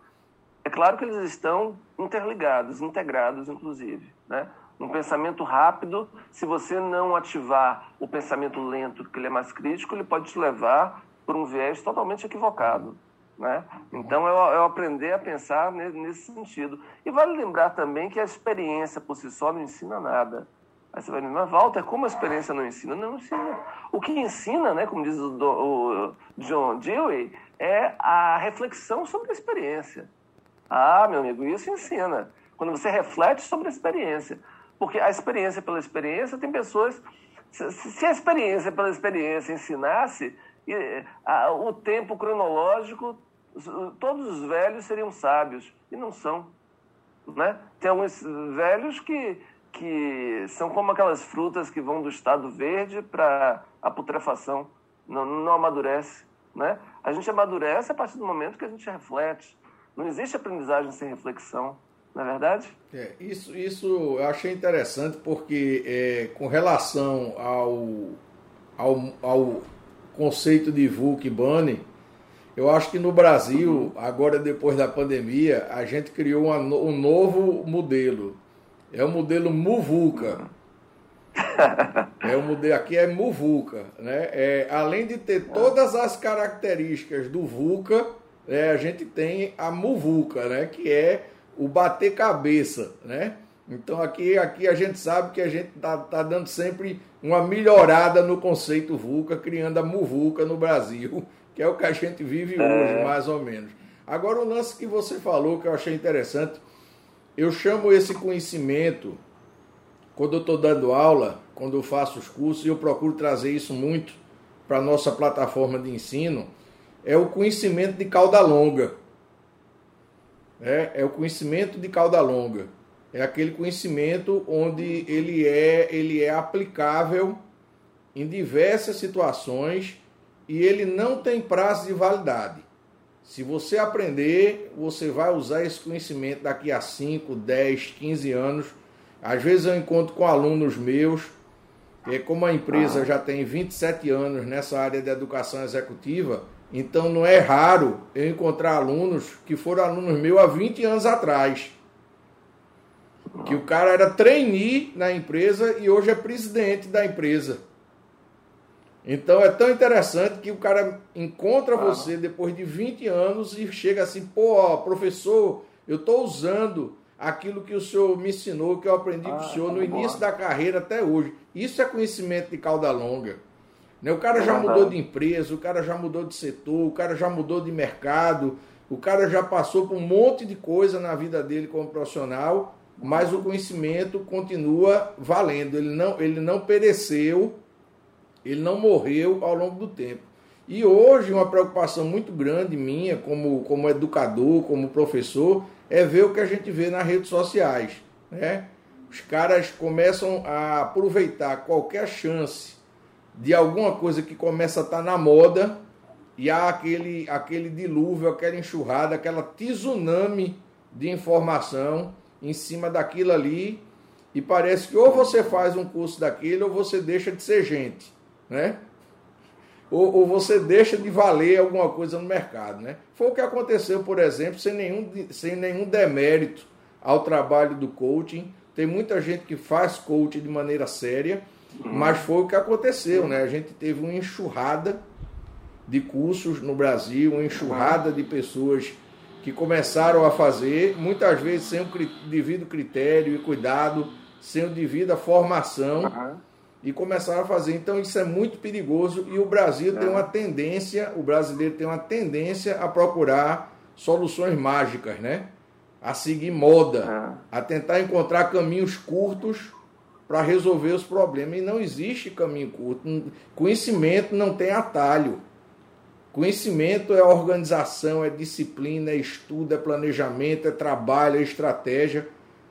Speaker 2: É claro que eles estão interligados, integrados, inclusive. Né? Um pensamento rápido, se você não ativar o pensamento lento, que ele é mais crítico, ele pode te levar por um viés totalmente equivocado. Né? Então, eu, eu aprender a pensar nesse sentido. E vale lembrar também que a experiência por si só não ensina nada. Aí você vai dizer, mas Walter, como a experiência não ensina? Não ensina. O que ensina, né, como diz o, o John Dewey, é a reflexão sobre a experiência. Ah, meu amigo, isso ensina. Quando você reflete sobre a experiência. Porque a experiência pela experiência tem pessoas. Se a experiência pela experiência ensinasse, o tempo cronológico todos os velhos seriam sábios e não são. Né? Tem alguns velhos que, que são como aquelas frutas que vão do estado verde para a putrefação, não, não amadurece. Né? A gente amadurece a partir do momento que a gente reflete. Não existe aprendizagem sem reflexão, não é verdade?
Speaker 1: É, isso, isso eu achei interessante porque é, com relação ao, ao, ao conceito de e BANI, eu acho que no Brasil, agora depois da pandemia, a gente criou uma, um novo modelo. É o modelo Muvuca. É o modelo aqui é Muvuca, né? É, além de ter todas as características do VUCA, é, a gente tem a Muvuca, né? Que é o bater cabeça, né? Então aqui, aqui a gente sabe que a gente tá, tá dando sempre uma melhorada no conceito VUCA, criando a Muvuca no Brasil, que é o que a gente vive é. hoje, mais ou menos. Agora o lance que você falou que eu achei interessante, eu chamo esse conhecimento quando eu estou dando aula, quando eu faço os cursos, e eu procuro trazer isso muito para a nossa plataforma de ensino, é o conhecimento de cauda longa. É, é o conhecimento de cauda longa. É aquele conhecimento onde ele é, ele é aplicável em diversas situações e ele não tem prazo de validade. Se você aprender, você vai usar esse conhecimento daqui a 5, 10, 15 anos. Às vezes eu encontro com alunos meus, que como a empresa já tem 27 anos nessa área de educação executiva, então não é raro eu encontrar alunos que foram alunos meus há 20 anos atrás. Que o cara era trainee na empresa e hoje é presidente da empresa. Então é tão interessante que o cara encontra você depois de 20 anos e chega assim, pô, professor, eu estou usando aquilo que o senhor me ensinou, que eu aprendi ah, com o senhor no início da carreira até hoje. Isso é conhecimento de cauda longa. Né? O cara já mudou de empresa, o cara já mudou de setor, o cara já mudou de mercado, o cara já passou por um monte de coisa na vida dele como profissional, mas o conhecimento continua valendo. Ele não, ele não pereceu, ele não morreu ao longo do tempo. E hoje uma preocupação muito grande minha como, como educador, como professor, é ver o que a gente vê nas redes sociais. Né? Os caras começam a aproveitar qualquer chance de alguma coisa que começa a estar tá na moda e há aquele, aquele dilúvio, aquela enxurrada, aquela tsunami de informação em cima daquilo ali e parece que ou você faz um curso daquilo ou você deixa de ser gente, né? Ou, ou, você deixa de valer alguma coisa no mercado, né? Foi o que aconteceu, por exemplo, sem nenhum, sem nenhum demérito ao trabalho do coaching. Tem muita gente que faz coaching de maneira séria, mas foi o que aconteceu, né? A gente teve uma enxurrada de cursos no Brasil, uma enxurrada de pessoas que começaram a fazer, muitas vezes sem o devido critério e cuidado, sem o devido formação, uhum. E começaram a fazer. Então isso é muito perigoso e o Brasil tem uma tendência, o brasileiro tem uma tendência a procurar soluções mágicas, né? A seguir moda, a tentar encontrar caminhos curtos para resolver os problemas. E não existe caminho curto. Conhecimento não tem atalho. Conhecimento é organização, é disciplina, é estudo, é planejamento, é trabalho, é estratégia.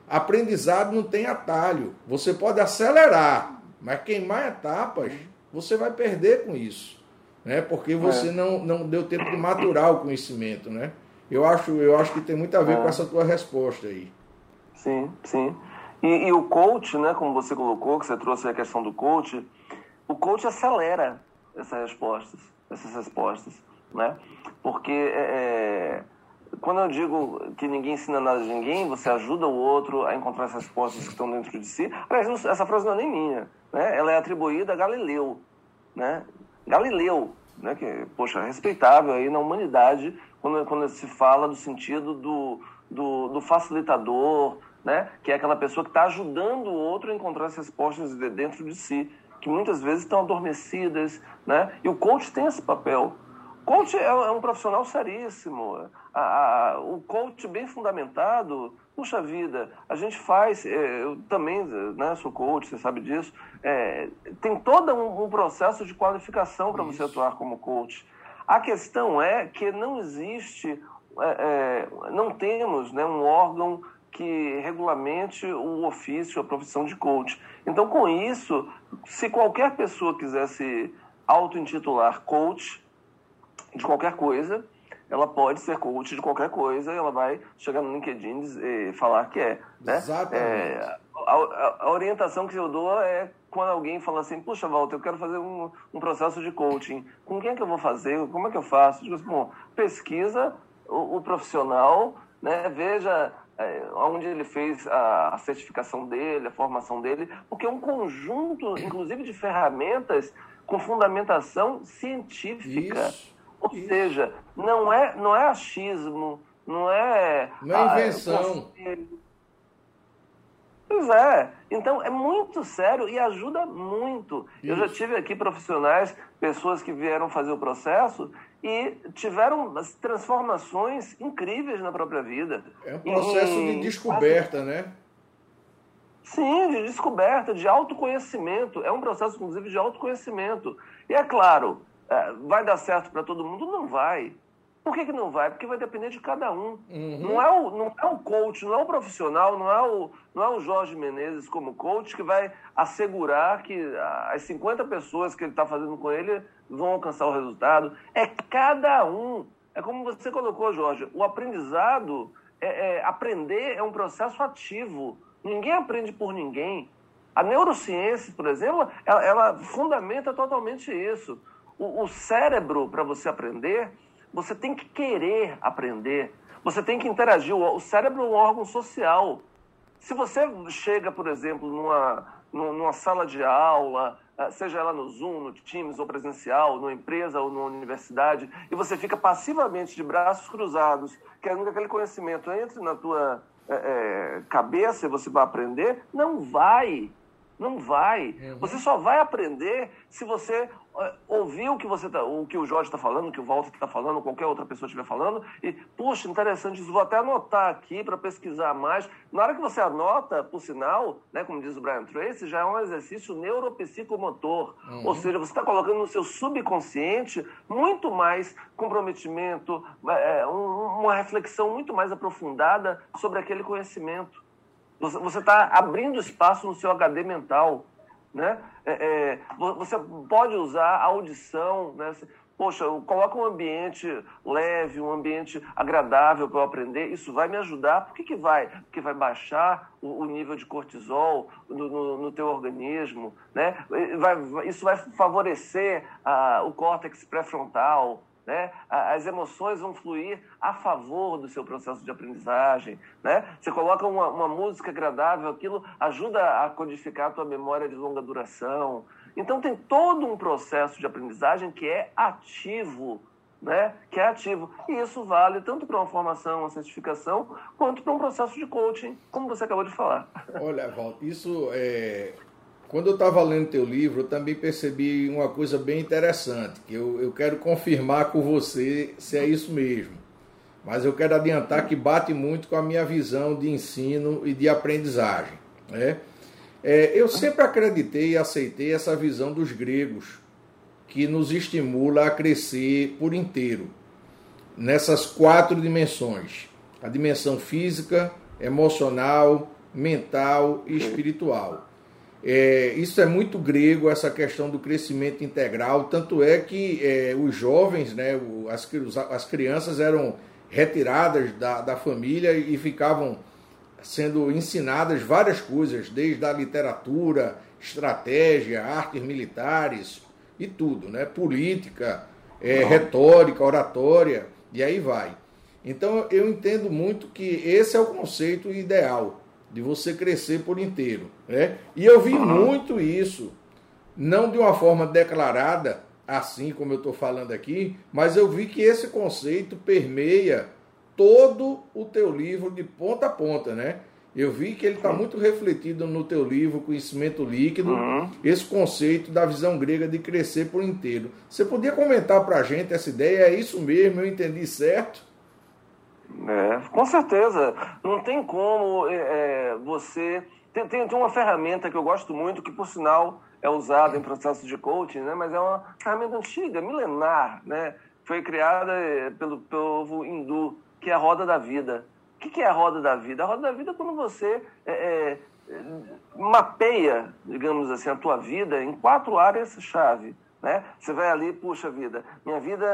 Speaker 1: Aprendizado não tem atalho. Você pode acelerar, mas queimar etapas, você vai perder com isso. Né? Porque você é. não, não deu tempo de maturar o conhecimento. Né? Eu, acho, eu acho que tem muito a ver é. com essa tua resposta aí.
Speaker 2: Sim, sim. E, e, o coach, né, como você colocou, que você trouxe a questão do coach, o coach acelera essas respostas, essas respostas, né? Porque é, é, quando eu digo que ninguém ensina nada de ninguém, você ajuda o outro a encontrar as respostas que estão dentro de si. Aliás, essa frase não é nem minha, né? Ela é atribuída a Galileu, né? Galileu, né? Que, poxa, é respeitável aí na humanidade quando, quando se fala do sentido do, do, do facilitador, né? que é aquela pessoa que está ajudando o outro a encontrar as respostas dentro de si, que muitas vezes estão adormecidas. Né? E o coach tem esse papel. Coach é, é um profissional seríssimo. A, a, o coach bem fundamentado, puxa vida, a gente faz, é, eu também né, sou coach, você sabe disso, é, tem todo um, um, processo de qualificação para você atuar como coach. A questão é que não existe, é, é, não temos né, um órgão que regulamente o ofício, a profissão de coach. Então, com isso, se qualquer pessoa quisesse auto-intitular coach de qualquer coisa, ela pode ser coach de qualquer coisa ela vai chegar no LinkedIn e falar que é. Né?
Speaker 1: Exatamente.
Speaker 2: É, a, a, a, orientação que eu dou é quando alguém fala assim, puxa, Walter, eu quero fazer um, um processo de coaching. Com quem é que eu vou fazer? Como é que eu faço? Digo assim, bom, pesquisa o, o profissional, né? veja é, onde ele fez a, a certificação dele, a formação dele, porque é um conjunto, inclusive, de ferramentas com fundamentação científica. Isso, Ou isso. seja, não é, não é achismo, não é.
Speaker 1: Não é invenção. Ah,
Speaker 2: Pois é. Então é muito sério e ajuda muito. Isso. Eu já tive aqui profissionais, pessoas que vieram fazer o processo e tiveram transformações incríveis na própria vida.
Speaker 1: É um processo e, de descoberta, né?
Speaker 2: Sim, de descoberta, de autoconhecimento. É um processo, inclusive, de autoconhecimento. E é claro, vai dar certo para todo mundo? Não vai. Por que, que não vai? Porque vai depender de cada um. Uhum. Não, é o, não é o coach, não é o profissional, não é o, não é o Jorge Menezes como coach que vai assegurar que as 50 pessoas que ele está fazendo com ele vão alcançar o resultado. É cada um. É como você colocou, Jorge, o aprendizado, é, é, aprender é um processo ativo. Ninguém aprende por ninguém. A neurociência, por exemplo, ela, ela fundamenta totalmente isso. O, o cérebro, para você aprender, você tem que querer aprender. Você tem que interagir. O cérebro é um órgão social. Se você chega, por exemplo, numa, numa sala de aula, eh, seja ela no Zoom, no Teams ou presencial, numa empresa ou numa universidade, e você fica passivamente de braços cruzados, querendo que aquele conhecimento entre na tua é, é, cabeça e você vai aprender, não vai. Não vai. Uhum. Você só vai aprender se você ouvir o que você tá, o que o Jorge está falando, o que o Walter está falando, qualquer outra pessoa estiver falando, e, puxa, interessante isso, vou até anotar aqui para pesquisar mais. Na hora que você anota, por sinal, né, como diz o Brian Tracy, já é um exercício neuropsicomotor. Uhum. Ou seja, você está colocando no seu subconsciente muito mais comprometimento, é, um, uma reflexão muito mais aprofundada sobre aquele conhecimento. Você está abrindo espaço no seu HD mental. Né? É, é, você pode usar a audição, né? Poxa, coloca um ambiente leve, um ambiente agradável para eu aprender, isso vai me ajudar. Por que, que vai? Porque vai baixar o, o nível de cortisol no, no, no teu organismo, né? Vai, isso vai favorecer a, o córtex pré-frontal, né? As emoções vão fluir a favor do seu processo de aprendizagem. Né? Você coloca uma, uma música agradável, aquilo ajuda a codificar a tua memória de longa duração. Então tem todo um processo de aprendizagem que é ativo, né? Que é ativo. E isso vale tanto para uma formação, uma certificação, quanto para um processo de coaching, como você acabou de falar.
Speaker 1: Olha, Val, isso é quando eu estava lendo teu livro, eu também percebi uma coisa bem interessante, que eu, eu quero confirmar com você se é isso mesmo. Mas eu quero adiantar que bate muito com a minha visão de ensino e de aprendizagem. Né? É, eu sempre acreditei e aceitei essa visão dos gregos, que nos estimula a crescer por inteiro, nessas quatro dimensões: a dimensão física, emocional, mental e espiritual. É, isso é muito grego, essa questão do crescimento integral. Tanto é que é, os jovens, né, as, as crianças eram retiradas da, da família e ficavam sendo ensinadas várias coisas, desde a literatura, estratégia, artes militares e tudo, né? política, é, retórica, oratória, e aí vai. Então eu entendo muito que esse é o conceito ideal de você crescer por inteiro. Né? E eu vi muito isso, não de uma forma declarada, assim como eu estou falando aqui, mas eu vi que esse conceito permeia todo o teu livro de ponta a ponta, né? Eu vi que ele está muito refletido no teu livro Conhecimento Líquido, uhum. esse conceito da visão grega de crescer por inteiro. Você podia comentar para a gente essa ideia? É isso mesmo? Eu entendi certo?
Speaker 2: É, com certeza. Não tem como é, é, você. Tem, tem, tem, uma ferramenta que eu gosto muito, que por sinal é usada em processos de coaching, né? mas é uma ferramenta antiga, milenar, né? Foi criada é, pelo povo hindu, que é a roda da vida. O que é a roda da vida? A roda da vida é quando você é, é, mapeia, digamos assim, a tua vida em quatro áreas-chave. Né? Você vai ali, puxa vida, minha vida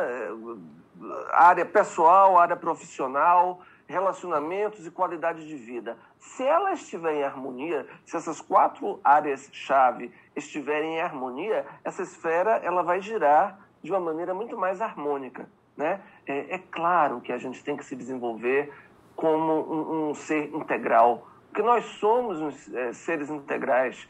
Speaker 2: área pessoal, área profissional, relacionamentos e qualidade de vida. Se ela estiver em harmonia, se essas quatro áreas-chave estiverem em harmonia, essa esfera ela vai girar de uma maneira muito mais harmônica. Né? É, é claro que a gente tem que se desenvolver como um, um ser integral, porque nós somos uns, é, seres integrais.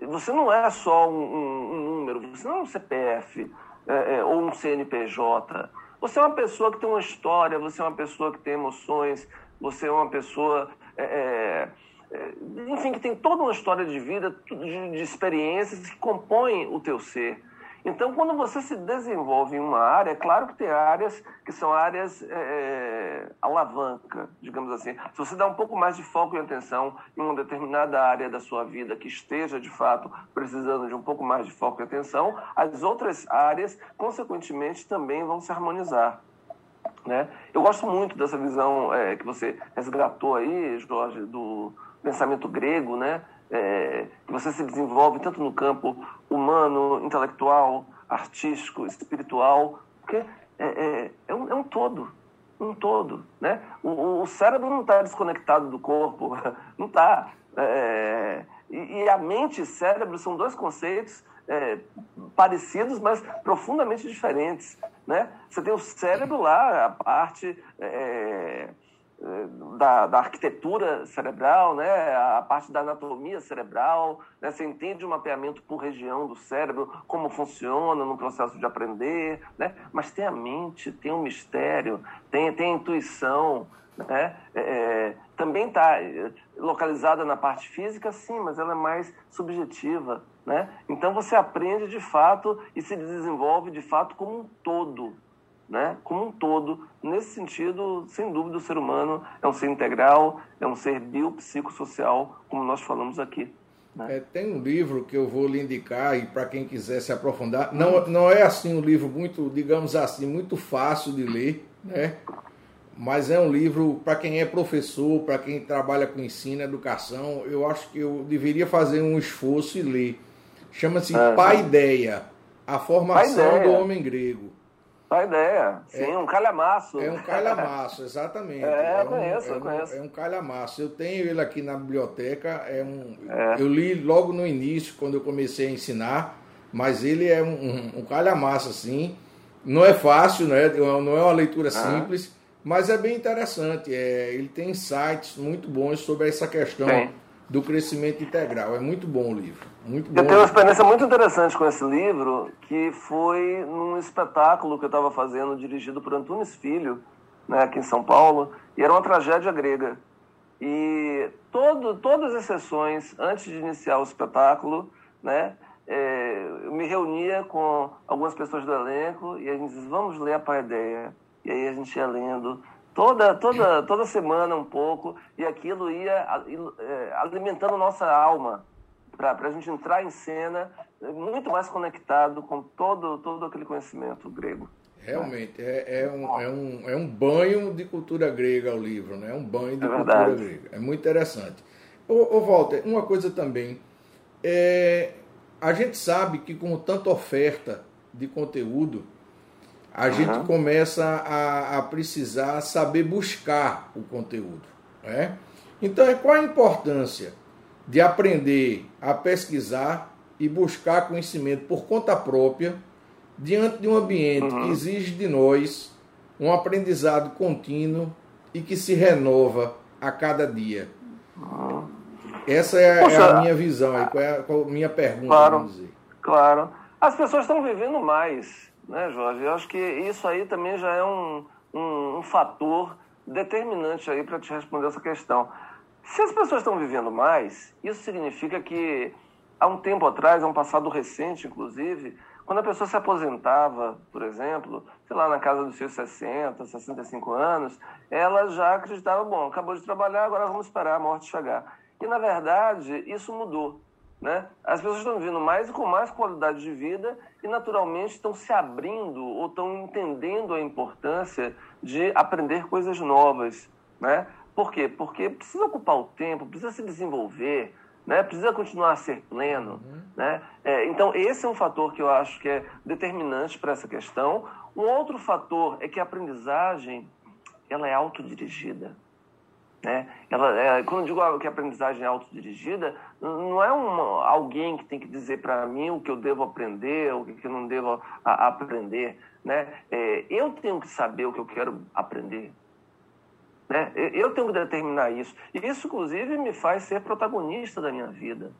Speaker 2: Você não é só um, um, um número, você não é um CPF é, é, ou um CNPJ. Você é uma pessoa que tem uma história, você é uma pessoa que tem emoções, você é uma pessoa, é, é, é enfim, que tem toda uma história de vida, de, de experiências que compõem o teu ser. Então, quando você se desenvolve em uma área, é claro que tem áreas que são áreas é, é, alavanca, digamos assim. Se você dá um pouco mais de foco e atenção em uma determinada área da sua vida que esteja, de fato, precisando de um pouco mais de foco e atenção, as outras áreas, consequentemente, também vão se harmonizar. Né? Eu gosto muito dessa visão é, que você resgatou aí, Jorge, do pensamento grego, né? é, que você se desenvolve tanto no campo humano, intelectual, artístico, espiritual, porque é, é, é, um, é um, todo, um todo, né? O, o cérebro não está desconectado do corpo, [laughs] não está. É, e, e, a mente e cérebro são dois conceitos é, parecidos, mas profundamente diferentes, né? Você tem o cérebro lá, a parte é, da, da, arquitetura cerebral, né, a parte da anatomia cerebral, né, você entende o mapeamento por região do cérebro, como funciona no processo de aprender, né, mas tem a mente, tem o mistério, tem, tem a intuição, né, é, é também está é, localizada na parte física, sim, mas ela é mais subjetiva, né, então você aprende de fato e se desenvolve de fato como um todo, né, como um todo. Nesse sentido, sem dúvida, o ser humano é um ser integral, é um ser biopsicossocial, como nós falamos aqui.
Speaker 1: Né? É, tem um livro que eu vou lhe indicar e para quem quiser se aprofundar, não, não é assim um livro muito, digamos assim, muito fácil de ler, né? Mas é um livro para quem é professor, para quem trabalha com ensino, educação, eu acho que eu deveria fazer um esforço e ler. Chama-se é. Paideia, a formação do homem grego.
Speaker 2: A ideia, sim, é, um calhamaço.
Speaker 1: É um calhamaço, [laughs] exatamente.
Speaker 2: É,
Speaker 1: é
Speaker 2: um, conheço,
Speaker 1: é
Speaker 2: eu conheço.
Speaker 1: é um calhamaço. Eu tenho ele aqui na biblioteca, é um, é. eu li logo no início, quando eu comecei a ensinar, mas ele é um, um, um calhamaço, assim. Não é fácil, né? não é uma leitura simples, mas é bem interessante. É, ele tem insights muito bons sobre essa questão. Sim do crescimento integral. É muito bom o livro. Muito bom.
Speaker 2: Eu tenho uma experiência muito interessante com esse livro, que foi num espetáculo que eu estava fazendo, dirigido por Antunes Filho, né, aqui em São Paulo, e era uma tragédia grega. E todo, todas as sessões, antes de iniciar o espetáculo, né, é, eu me reunia com algumas pessoas do elenco e a gente dizia, vamos ler a Paideia. E aí a gente ia lendo toda, toda, toda semana um pouco, e aquilo ia é, alimentando nossa alma para a gente entrar em cena muito mais conectado com todo, todo aquele conhecimento grego.
Speaker 1: Realmente, é, é, um, é, um, é um banho de cultura grega o livro, né? é um banho de é cultura grega. É muito interessante. Ô, ô Walter, uma coisa também, é, a gente sabe que com tanta oferta de conteúdo, a uhum. gente começa a, a, precisar saber buscar o conteúdo. Né? Então, qual a importância de aprender a pesquisar e buscar conhecimento por conta própria diante de um ambiente uhum. que exige de nós um aprendizado contínuo e que se renova a cada dia? Uhum. Essa é, Poxa, é, a minha visão, é a, a minha pergunta,
Speaker 2: claro. Claro. As pessoas estão vivendo mais né, Jorge? Eu acho que isso aí também já é um, um, um fator determinante aí para te responder essa questão. Se as pessoas estão vivendo mais, isso significa que há um tempo atrás, há um passado recente, inclusive, quando a pessoa se aposentava, por exemplo, sei lá, na casa dos seus 60, 65 anos, ela já acreditava, bom, acabou de trabalhar, agora vamos esperar a morte chegar. E, na verdade, isso mudou. Né? As pessoas estão vivendo mais e com mais qualidade de vida e, naturalmente, estão se abrindo ou estão entendendo a importância de aprender coisas novas. Né? Por quê? Porque precisa ocupar o tempo, precisa se desenvolver. né? precisa continuar a ser pleno. Uhum. Né? É, então, esse é um fator que eu acho que é determinante para essa questão. Um outro fator é que a aprendizagem ela é autodirigida. Né? Ela, é, quando eu digo que a aprendizagem é autodirigida, não é uma, alguém que tem que dizer para mim o que eu devo aprender, o que eu não devo a, aprender. Né? É, eu tenho que saber o que eu quero aprender. Né? Eu tenho que determinar isso. E isso, inclusive, me faz ser protagonista da minha vida.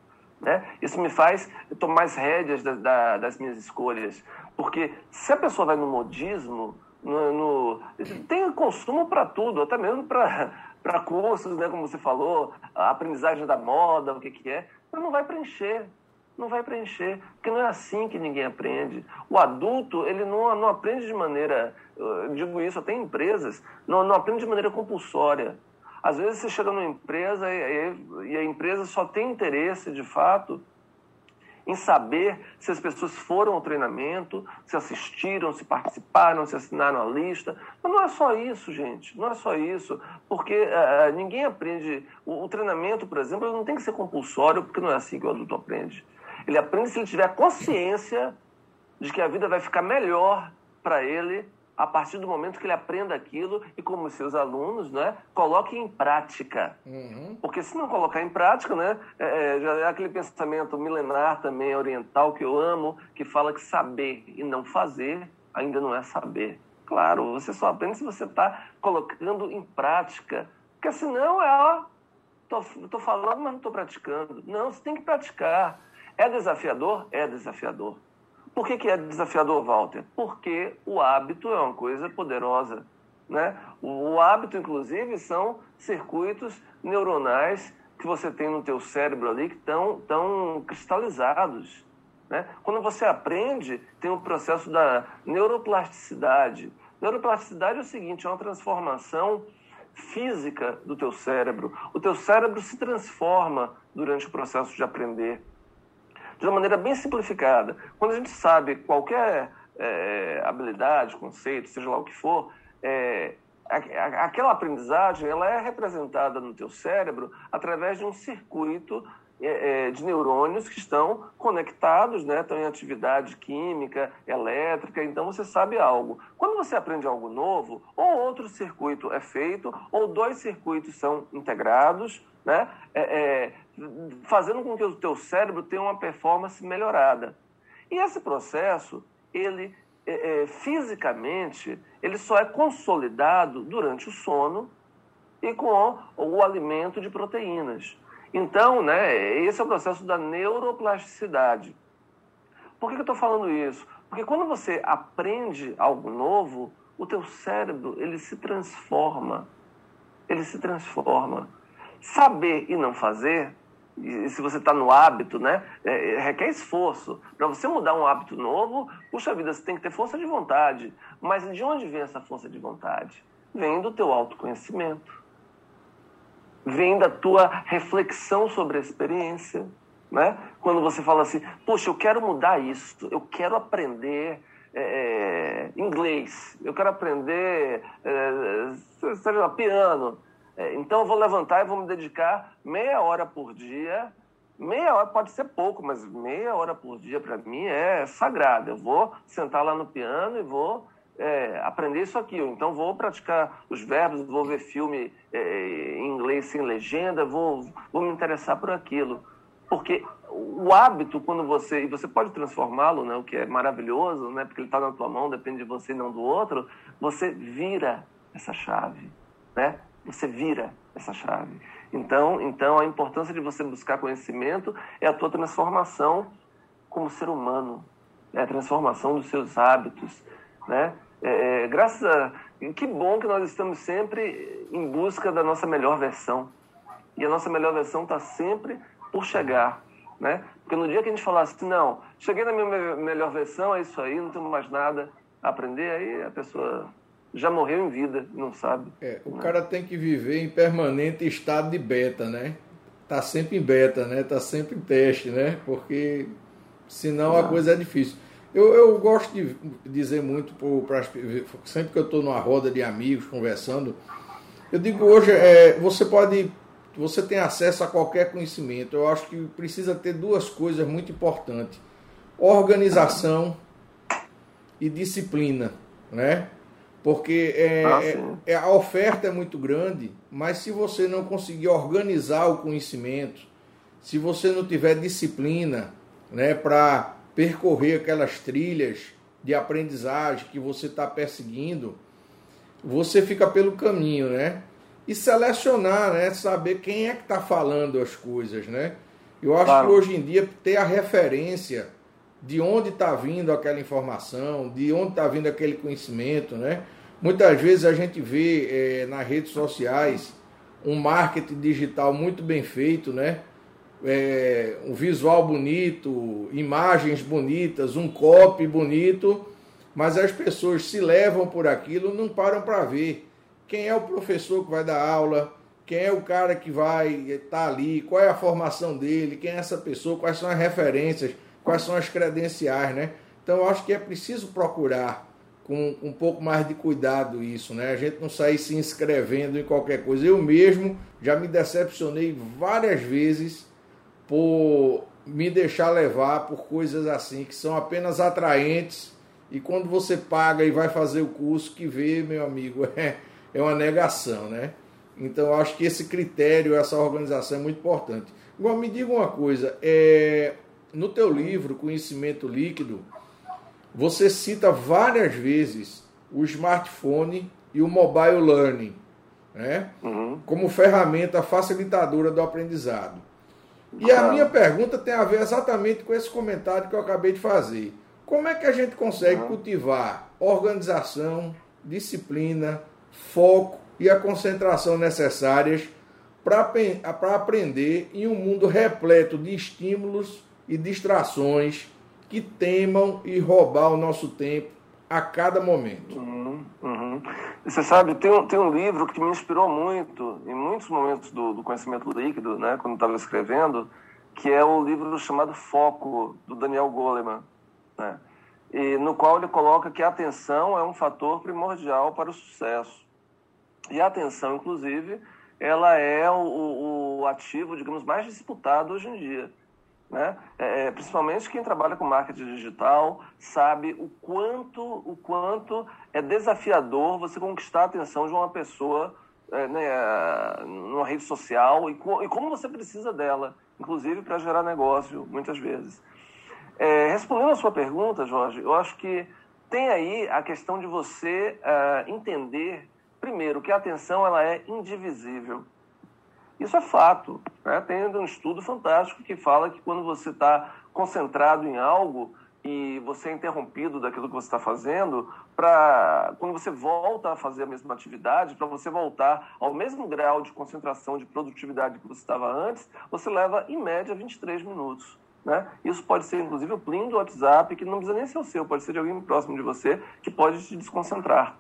Speaker 2: Né? Isso me faz tomar as rédeas da, da, das minhas escolhas. Porque se a pessoa vai no modismo, no, no tem consumo para tudo, até mesmo para cursos, né, como você falou, a aprendizagem da moda, o que, que é, mas não vai preencher. Não vai preencher, porque não é assim que ninguém aprende. O adulto, ele não, não aprende de maneira digo isso até em empresas, não, não aprende de maneira compulsória. Às vezes você chega numa empresa e, e a empresa só tem interesse, de fato, em saber se as pessoas foram ao treinamento, se assistiram, se participaram, se assinaram a lista. Mas não é só isso, gente. Não é só isso. Porque uh, ninguém aprende. O, o, treinamento, por exemplo, não tem que ser compulsório, porque não é assim que o adulto aprende. Ele aprende se ele tiver consciência de que a vida vai ficar melhor para ele a partir do momento que ele aprenda aquilo e como seus alunos, né, coloquem em prática. Uhum. Porque se não colocar em prática, né, é, é, já é aquele pensamento milenar também oriental que eu amo, que fala que saber e não fazer ainda não é saber. Claro, você só aprende se você está colocando em prática. Porque senão é, ó, tô, tô falando, mas não estou praticando. Não, você tem que praticar. É desafiador? É desafiador. Por que, que é desafiador, Walter? Porque o hábito é uma coisa poderosa. Né? O hábito, inclusive, são circuitos neuronais que você tem no teu cérebro ali que estão tão cristalizados. Né? Quando você aprende, tem o processo da neuroplasticidade. Neuroplasticidade é o seguinte, é uma transformação física do teu cérebro. O teu cérebro se transforma durante o processo de aprender de uma maneira bem simplificada. Quando a gente sabe qualquer é, habilidade, conceito, seja lá o que for, é, aquela aprendizagem ela é representada no teu cérebro através de um circuito é, é, de neurônios que estão conectados, né, estão em atividade química, elétrica, então você sabe algo. Quando você aprende algo novo, ou outro circuito é feito, ou dois circuitos são integrados, né, é, é fazendo com que o teu cérebro tenha uma performance melhorada. E esse processo, ele é, é, fisicamente, ele só é consolidado durante o sono e com o alimento de proteínas. Então, né, esse é o processo da neuroplasticidade. Por que, que eu estou falando isso? Porque quando você aprende algo novo, o teu cérebro ele se transforma. Ele se transforma. Saber e não fazer se você está no hábito, né, é, é, requer esforço. Para você mudar um hábito novo, puxa vida, você tem que ter força de vontade. Mas de onde vem essa força de vontade? Vem do teu autoconhecimento. Vem da tua reflexão sobre a experiência. Né? Quando você fala assim, puxa, eu quero mudar isso, eu quero aprender é, inglês, eu quero aprender é, seja lá, piano. É, então eu vou levantar e vou me dedicar meia hora por dia. Meia hora pode ser pouco, mas meia hora por dia para mim é sagrado. Eu vou sentar lá no piano e vou é, aprender isso aqui. Então vou praticar os verbos, vou ver filme é, em inglês sem legenda, vou, vou me interessar por aquilo. Porque o hábito, quando você. E você pode transformá-lo, né, o que é maravilhoso, né, porque ele está na tua mão, depende de você e não do outro, você vira essa chave. Né? Você vira essa chave. Então, então a importância de você buscar conhecimento é a tua transformação como ser humano, é a transformação dos seus hábitos, né? É, é, graças a que bom que nós estamos sempre em busca da nossa melhor versão e a nossa melhor versão está sempre por chegar, né? Porque no dia que a gente falasse assim, não, cheguei na minha melhor versão, é isso aí, não tenho mais nada a aprender, aí a pessoa já morreu em vida, não sabe.
Speaker 1: É, o cara tem que viver em permanente estado de beta, né? Tá sempre em beta, né? Tá sempre em teste, né? Porque senão a coisa é difícil. Eu, eu gosto de dizer muito, pra, sempre que eu estou numa roda de amigos conversando, eu digo hoje, é, você pode você tem acesso a qualquer conhecimento. Eu acho que precisa ter duas coisas muito importantes: organização e disciplina, né? Porque é, ah, é, é, a oferta é muito grande, mas se você não conseguir organizar o conhecimento, se você não tiver disciplina né, para percorrer aquelas trilhas de aprendizagem que você está perseguindo, você fica pelo caminho, né? E selecionar, né? Saber quem é que está falando as coisas, né? Eu acho claro. que hoje em dia ter a referência de onde está vindo aquela informação, de onde está vindo aquele conhecimento, né? Muitas vezes a gente vê é, nas redes sociais um marketing digital muito bem feito, né? É, um visual bonito, imagens bonitas, um copy bonito, mas as pessoas se levam por aquilo, não param para ver. Quem é o professor que vai dar aula, quem é o cara que vai estar tá ali, qual é a formação dele, quem é essa pessoa, quais são as referências, quais são as credenciais, né? Então eu acho que é preciso procurar com um pouco mais de cuidado isso, né? A gente não sair se inscrevendo em qualquer coisa. Eu mesmo já me decepcionei várias vezes por me deixar levar por coisas assim que são apenas atraentes e quando você paga e vai fazer o curso que vê, meu amigo, [laughs] é, é uma negação, né? Então acho que esse critério, essa organização é muito importante. Agora me diga uma coisa, é, no teu livro Conhecimento Líquido, você cita várias vezes o smartphone e o mobile learning né? Uhum. como ferramenta facilitadora do aprendizado. E a minha pergunta tem a ver exatamente com esse comentário que eu acabei de fazer. Como é que a gente consegue uhum. cultivar organização, disciplina, foco e a concentração necessárias para aprender em um mundo repleto de estímulos e distrações que temam e roubar o nosso tempo a cada momento.
Speaker 2: Uhum, uhum. Você sabe, tem um, tem um livro que me inspirou muito, em muitos momentos do, do conhecimento líquido, né, quando estava escrevendo, que é o livro chamado Foco, do Daniel Goleman, né, e no qual ele coloca que a atenção é um fator primordial para o sucesso. E a atenção, inclusive, ela é o, o ativo, digamos, mais disputado hoje em dia. Né? É, é, principalmente quem trabalha com marketing digital sabe o quanto, o quanto é desafiador você conquistar a atenção de uma pessoa é, né, numa rede social e, co e, como você precisa dela, inclusive para gerar negócio, muitas vezes. É, respondendo a sua pergunta, Jorge, eu acho que tem aí a questão de você uh, entender, primeiro, que a atenção ela é indivisível. Isso é fato. Né? Tem um estudo fantástico que fala que quando você está concentrado em algo e você é interrompido daquilo que você está fazendo, para quando você volta a fazer a mesma atividade, para você voltar ao mesmo grau de concentração, de produtividade que você estava antes, você leva em média 23 minutos. Né? Isso pode ser, inclusive, o plim do WhatsApp, que não precisa nem ser o seu, pode ser de alguém próximo de você, que pode te desconcentrar.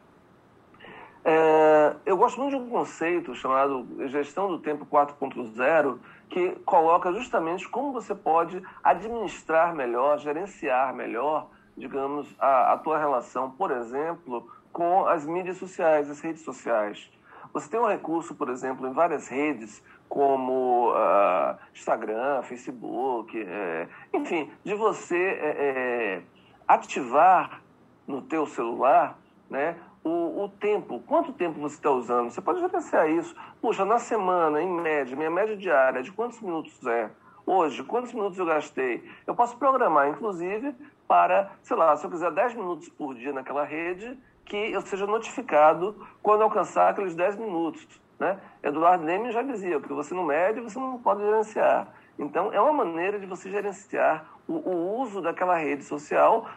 Speaker 2: É, eu gosto muito de um conceito chamado Gestão do Tempo 4.0, que coloca justamente como você pode administrar melhor, gerenciar melhor, digamos, a, a tua relação, por exemplo, com as mídias sociais, as redes sociais. Você tem um recurso, por exemplo, em várias redes, como uh, Instagram, Facebook, é, enfim, de você é, é, ativar no teu celular né, o, o tempo, quanto tempo você está usando. Você pode gerenciar isso. Puxa, na semana, em média, minha média diária de quantos minutos é? Hoje, quantos minutos eu gastei? Eu posso programar, inclusive, para, sei lá, se eu quiser 10 minutos por dia naquela rede, que eu seja notificado quando alcançar aqueles 10 minutos. Né? Eduardo Leme já dizia, que você não mede, você não pode gerenciar. Então, é uma maneira de você gerenciar o, o uso daquela rede social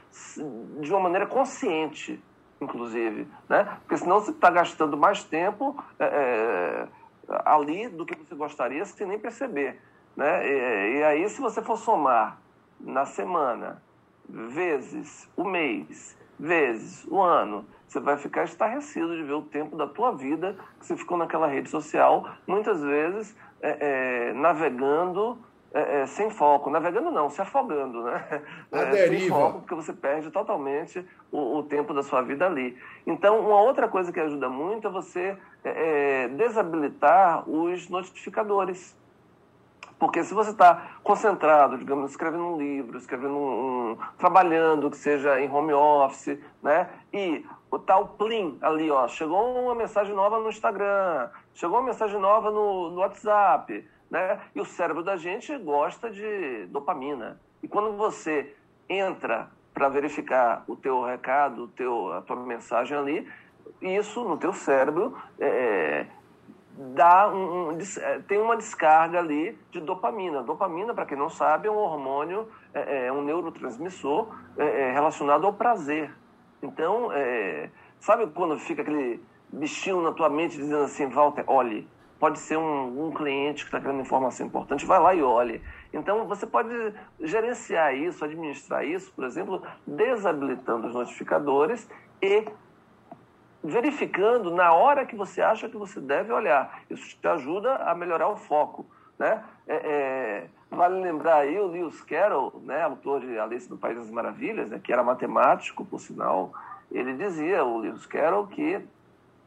Speaker 2: de uma maneira consciente inclusive, né? Porque senão você está gastando mais tempo é, é, ali do que você gostaria sem nem perceber, né? E, e, aí, se você for somar na semana, vezes o mês, vezes o ano, você vai ficar estarrecido de ver o tempo da tua vida que você ficou naquela rede social, muitas vezes é, é navegando é, é, sem foco, navegando não, se afogando, né? É. Sem foco, porque você perde totalmente o, o, tempo da sua vida ali. Então, uma outra coisa que ajuda muito é você é, é desabilitar os notificadores. Porque se você está concentrado, digamos, escrevendo um livro, escrevendo um, um, trabalhando, que seja em home office, né? E o tal plim ali, ó, chegou uma mensagem nova no Instagram, chegou uma mensagem nova no, no WhatsApp, né? E o cérebro da gente gosta de dopamina. E quando você entra para verificar o teu recado, o teu, a tua mensagem ali, isso no teu cérebro é, dá um, um, é, tem uma descarga ali de dopamina. Dopamina, para quem não sabe, é um hormônio, é, é um neurotransmissor é, é, relacionado ao prazer. Então, é, sabe quando fica aquele bichinho na tua mente dizendo assim, Walter, olhe, pode ser um, um cliente que está querendo informação importante, vai lá e olhe. Então, você pode gerenciar isso, administrar isso, por exemplo, desabilitando os notificadores e verificando na hora que você acha que você deve olhar. Isso te ajuda a melhorar o foco. Né? É, é, vale lembrar aí o Lewis Carroll, né, autor de Alice no País das Maravilhas, né, que era matemático, por sinal, ele dizia, o Lewis Carroll, que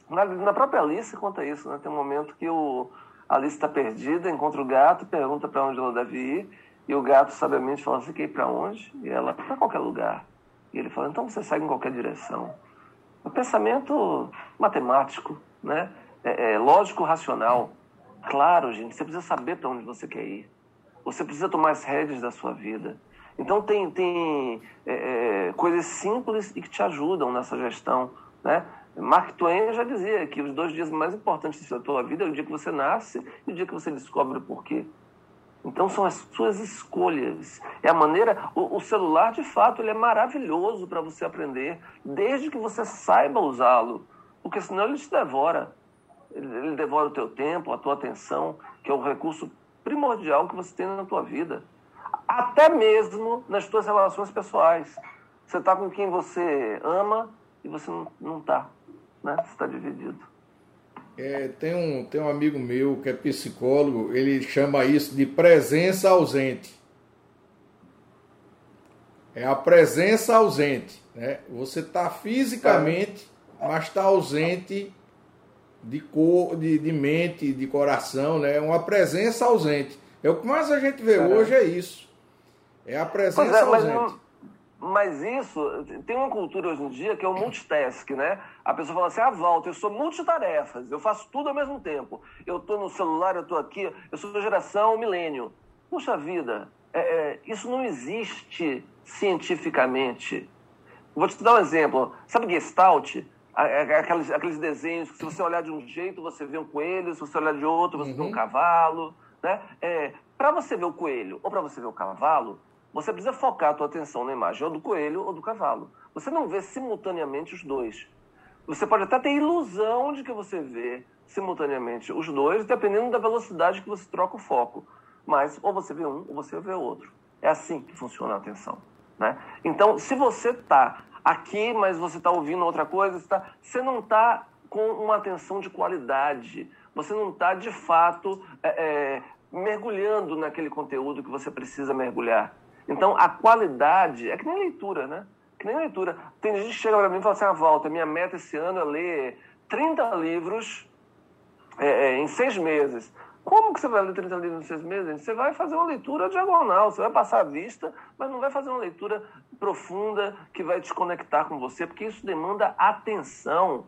Speaker 2: na, na própria Alice conta isso, né? tem um momento que o Alice está perdida, encontra o gato, pergunta para onde ela deve ir, e o gato sabiamente fala, você quer ir para onde? E ela, para qualquer lugar. E ele fala, então você segue em qualquer direção. O pensamento matemático, né? É, é, lógico, racional. Claro, gente, você precisa saber para onde você quer ir. Você precisa tomar as rédeas da sua vida. Então tem, tem é, é, coisas simples e que te ajudam nessa gestão, né? Mark Twain já dizia que os dois dias mais importantes da tua vida é o dia que você nasce e o dia que você descobre o porquê. Então são as suas escolhas. É a maneira. O, o celular, de fato, ele é maravilhoso para você aprender, desde que você saiba usá-lo, porque senão ele te devora. Ele, ele devora o teu tempo, a tua atenção, que é o recurso primordial que você tem na tua vida. Até mesmo nas tuas relações pessoais. Você está com quem você ama e você não está. Né? Você está dividido.
Speaker 1: É, tem, um, tem um amigo meu que é psicólogo, ele chama isso de presença ausente. É a presença ausente. Né? Você está fisicamente, mas está ausente de cor, de, de mente, de coração, né? Uma presença ausente. É o que mais a gente vê hoje é isso. É a presença é, ausente. Não,
Speaker 2: mas isso, tem uma cultura hoje em dia que é o multitask, né? A pessoa fala assim, ah, Walter, eu sou multitarefas, eu faço tudo ao mesmo tempo. Eu estou no celular, eu estou aqui, eu sou da geração milênio. Puxa vida, é, é, isso não existe cientificamente. Vou te dar um exemplo. Sabe Gestalt? Aqueles, aqueles desenhos que se você olhar de um jeito, você vê um coelho, se você olhar de outro, você uhum. vê um uhum. cavalo. Né? É, para você ver o coelho ou para você ver o cavalo, você precisa focar a tua atenção na imagem ou do coelho ou do cavalo. Você não vê simultaneamente os dois. Você pode até ter ilusão de que você vê simultaneamente os dois, dependendo da velocidade que você troca o foco. Mas ou você vê um ou você vê o outro. É assim que funciona a atenção. Né? Então, se você está aqui, mas você está ouvindo outra coisa, você, tá, você não está com uma atenção de qualidade. Você não está, de fato, é, é, mergulhando naquele conteúdo que você precisa mergulhar. Então, a qualidade é que nem leitura, né? Que nem leitura. Tem gente que chega para mim e fala assim: ah, volta, minha meta esse ano é ler 30 livros é, é, em seis meses. Como que você vai ler 30 livros em seis meses? Você vai fazer uma leitura diagonal, você vai passar a vista, mas não vai fazer uma leitura profunda que vai te conectar com você, porque isso demanda atenção.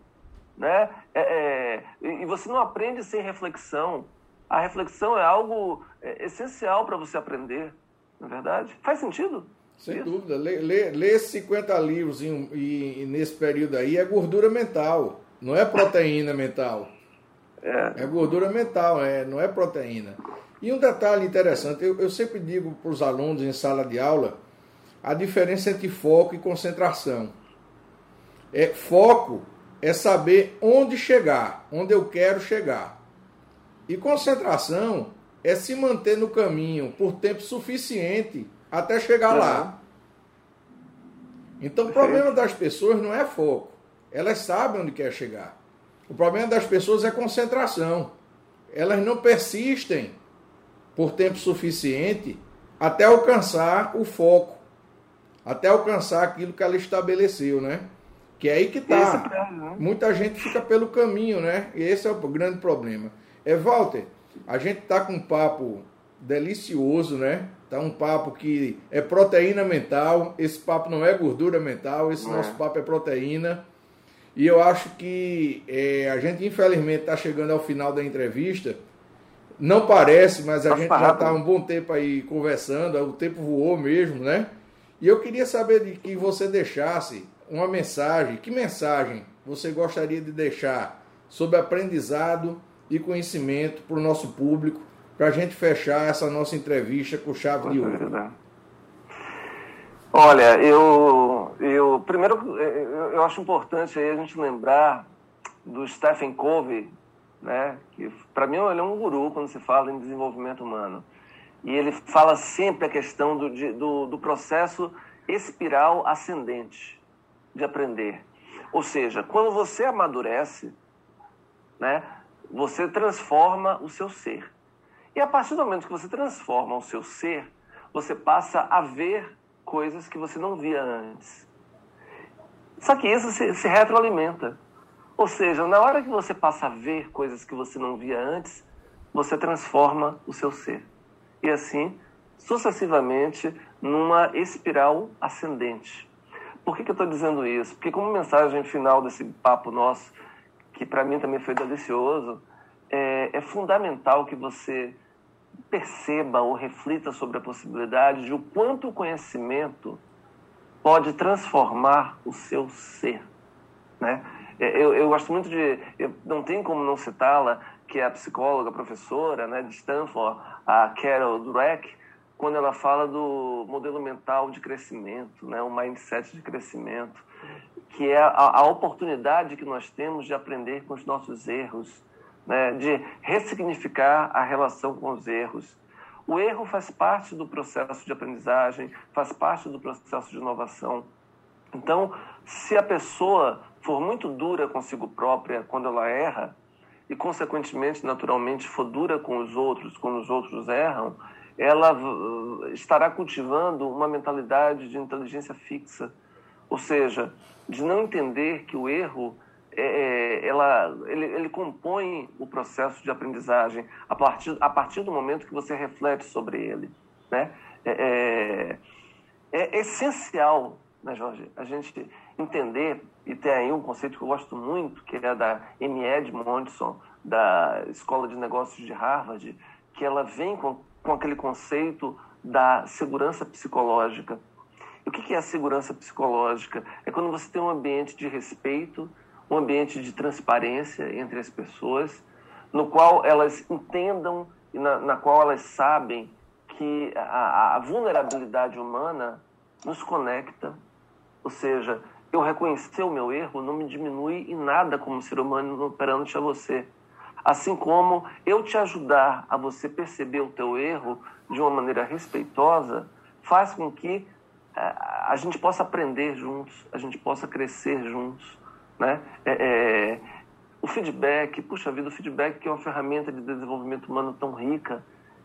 Speaker 2: Né? É, é, e você não aprende sem reflexão. A reflexão é algo é, essencial para você aprender. Não é verdade? Faz sentido?
Speaker 1: Sem Isso? dúvida. Ler, ler, ler 50 livros em, em, nesse período aí é gordura mental, não é proteína mental. É. é gordura mental, é, não é proteína. E um detalhe interessante, eu, eu sempre digo para os alunos em sala de aula a diferença entre foco e concentração. É, foco é saber onde chegar, onde eu quero chegar. E concentração é se manter no caminho por tempo suficiente até chegar uhum. lá. Então, o problema das pessoas não é foco. Elas sabem onde quer chegar. O problema das pessoas é concentração. Elas não persistem por tempo suficiente até alcançar o foco, até alcançar aquilo que ela estabeleceu, né? Que é aí que tá. É? Muita gente fica pelo caminho, né? E esse é o grande problema. É, Walter, a gente tá com um papo delicioso, né? Tá um papo que é proteína mental. Esse papo não é gordura mental, esse não nosso é. papo é proteína. E eu acho que é, a gente, infelizmente, está chegando ao final da entrevista. Não parece, mas a tá gente já está um bom tempo aí conversando, o tempo voou mesmo, né? E eu queria saber de que você deixasse uma mensagem. Que mensagem você gostaria de deixar sobre aprendizado e conhecimento para o nosso público, para a gente fechar essa nossa entrevista com chave de ouro?
Speaker 2: Olha, eu, eu primeiro eu, acho importante a gente lembrar do Stephen Covey, né? Que para mim ele é um guru quando se fala em desenvolvimento humano. E ele fala sempre a questão do, do, do processo espiral ascendente de aprender. Ou seja, quando você amadurece, né, você transforma o seu ser. E a partir do momento que você transforma o seu ser, você passa a ver coisas que você não via antes. Só que isso se, se retroalimenta. Ou seja, na hora que você passa a ver coisas que você não via antes, você transforma o seu ser. E assim, sucessivamente, numa espiral ascendente. Por que, que eu estou dizendo isso? Porque, como mensagem final desse papo nosso, que para mim também foi delicioso, é, é fundamental que você perceba ou reflita sobre a possibilidade de o quanto o conhecimento pode transformar o seu ser, né? É, eu, eu gosto muito de, não tem como não citá-la, que é a psicóloga, a professora, né, de Stanford, a Carol Dweck, quando ela fala do modelo mental de crescimento, né, o mindset de crescimento, que é a, a oportunidade que nós temos de aprender com os nossos erros, né, de ressignificar a relação com os erros. O erro faz parte do processo de aprendizagem, faz parte do processo de inovação. Então, se a pessoa for muito dura consigo própria quando ela erra, e consequentemente, naturalmente, for dura com os outros quando os outros erram, ela estará cultivando uma mentalidade de inteligência fixa, ou seja, de não entender que o erro é, é, ela, ele, ele, compõe o processo de aprendizagem a partir, a partir do momento que você reflete sobre ele. Né? É, é, é essencial, né, Jorge, a gente entender, e tem aí um conceito que eu gosto muito, que é da M. Edmondson, da Escola de Negócios de Harvard, que ela vem com, com aquele conceito da segurança psicológica. O que é a segurança psicológica? É quando você tem um ambiente de respeito, um ambiente de transparência entre as pessoas, no qual elas entendam e na, na qual elas sabem que a, a, vulnerabilidade humana nos conecta, ou seja, eu reconhecer o meu erro não me diminui em nada como ser humano perante a você. Assim como eu te ajudar a você perceber o teu erro de uma maneira respeitosa, faz com que a gente possa aprender juntos, a gente possa crescer juntos. Né? É, é, o feedback, puxa vida, o feedback que é uma ferramenta de desenvolvimento humano tão rica,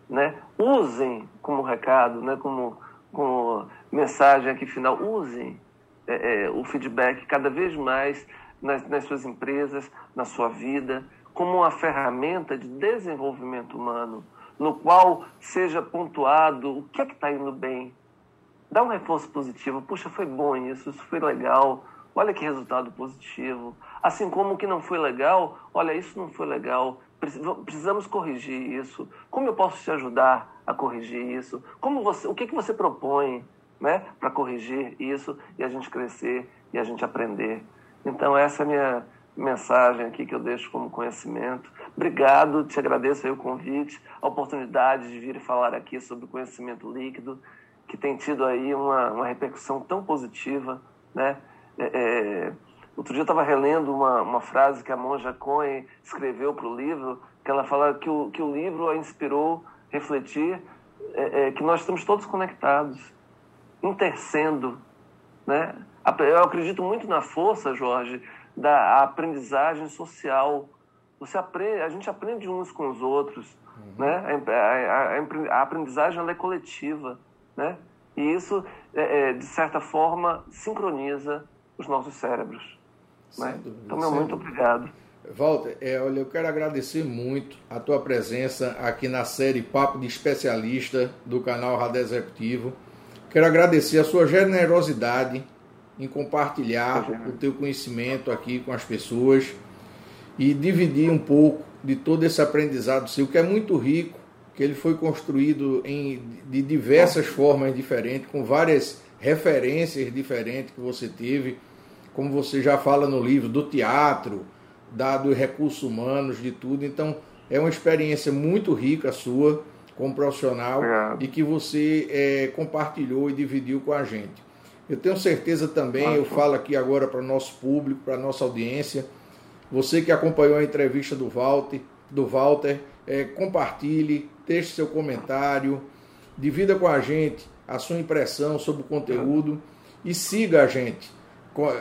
Speaker 2: né? usem como recado, né? como, como mensagem aqui final, usem é, é, o feedback cada vez mais nas, nas suas empresas, na sua vida, como uma ferramenta de desenvolvimento humano, no qual seja pontuado o que é que está indo bem. Dá um reforço positivo. Puxa, foi bom isso, isso foi legal. Olha que resultado positivo. Assim como o que não foi legal, olha, isso não foi legal. Precisamos corrigir isso. Como eu posso te ajudar a corrigir isso? Como você, o que, que você propõe né, para corrigir isso e a gente crescer e a gente aprender? Então, essa é a minha mensagem aqui que eu deixo como conhecimento. Obrigado, te agradeço aí o convite, a oportunidade de vir falar aqui sobre conhecimento líquido, que tem tido aí uma, uma repercussão tão positiva, né? É, é, outro dia eu estava relendo uma, uma frase que a Monja Cohen escreveu para o livro, que ela fala que o, que o livro a inspirou refletir é, é, que nós estamos todos conectados, intercendo. Né? Eu acredito muito na força, Jorge, da aprendizagem social. Você aprende, a gente aprende uns com os outros. Uhum. Né? A, a, a aprendizagem é coletiva. Né? E isso, é, é, de certa forma, sincroniza os nossos cérebros. Né? Então, meu muito obrigado.
Speaker 1: Walter, é, olha, eu quero agradecer muito a tua presença aqui na série Papo de Especialista do canal Rádio Executivo. Quero agradecer a sua generosidade em compartilhar o teu conhecimento aqui com as pessoas e dividir um pouco de todo esse aprendizado seu, que é muito rico, que ele foi construído em, de diversas formas diferentes, com várias referências diferentes que você teve, como você já fala no livro, do teatro, da, dos recursos humanos, de tudo. Então, é uma experiência muito rica sua como profissional Obrigado. e que você é, compartilhou e dividiu com a gente. Eu tenho certeza também, eu falo aqui agora para o nosso público, para a nossa audiência, você que acompanhou a entrevista do Walter, do Walter é, compartilhe, deixe seu comentário, divida com a gente a sua impressão sobre o conteúdo e siga a gente.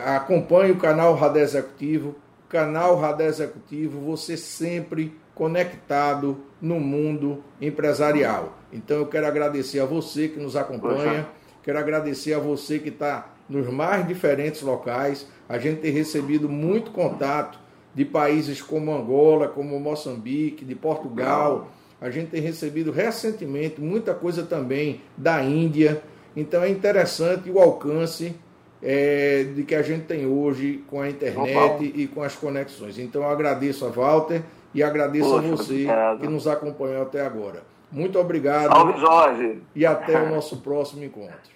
Speaker 1: Acompanhe o canal Radé Executivo, canal Radé Executivo, você sempre conectado no mundo empresarial. Então eu quero agradecer a você que nos acompanha, quero agradecer a você que está nos mais diferentes locais. A gente tem recebido muito contato de países como Angola, como Moçambique, de Portugal. A gente tem recebido recentemente muita coisa também da Índia. Então é interessante o alcance é, de que a gente tem hoje com a internet e com as conexões. Então eu agradeço a Walter e agradeço Poxa, a você obrigado. que nos acompanhou até agora. Muito obrigado.
Speaker 2: Salve, Jorge.
Speaker 1: E até o [laughs] nosso próximo encontro.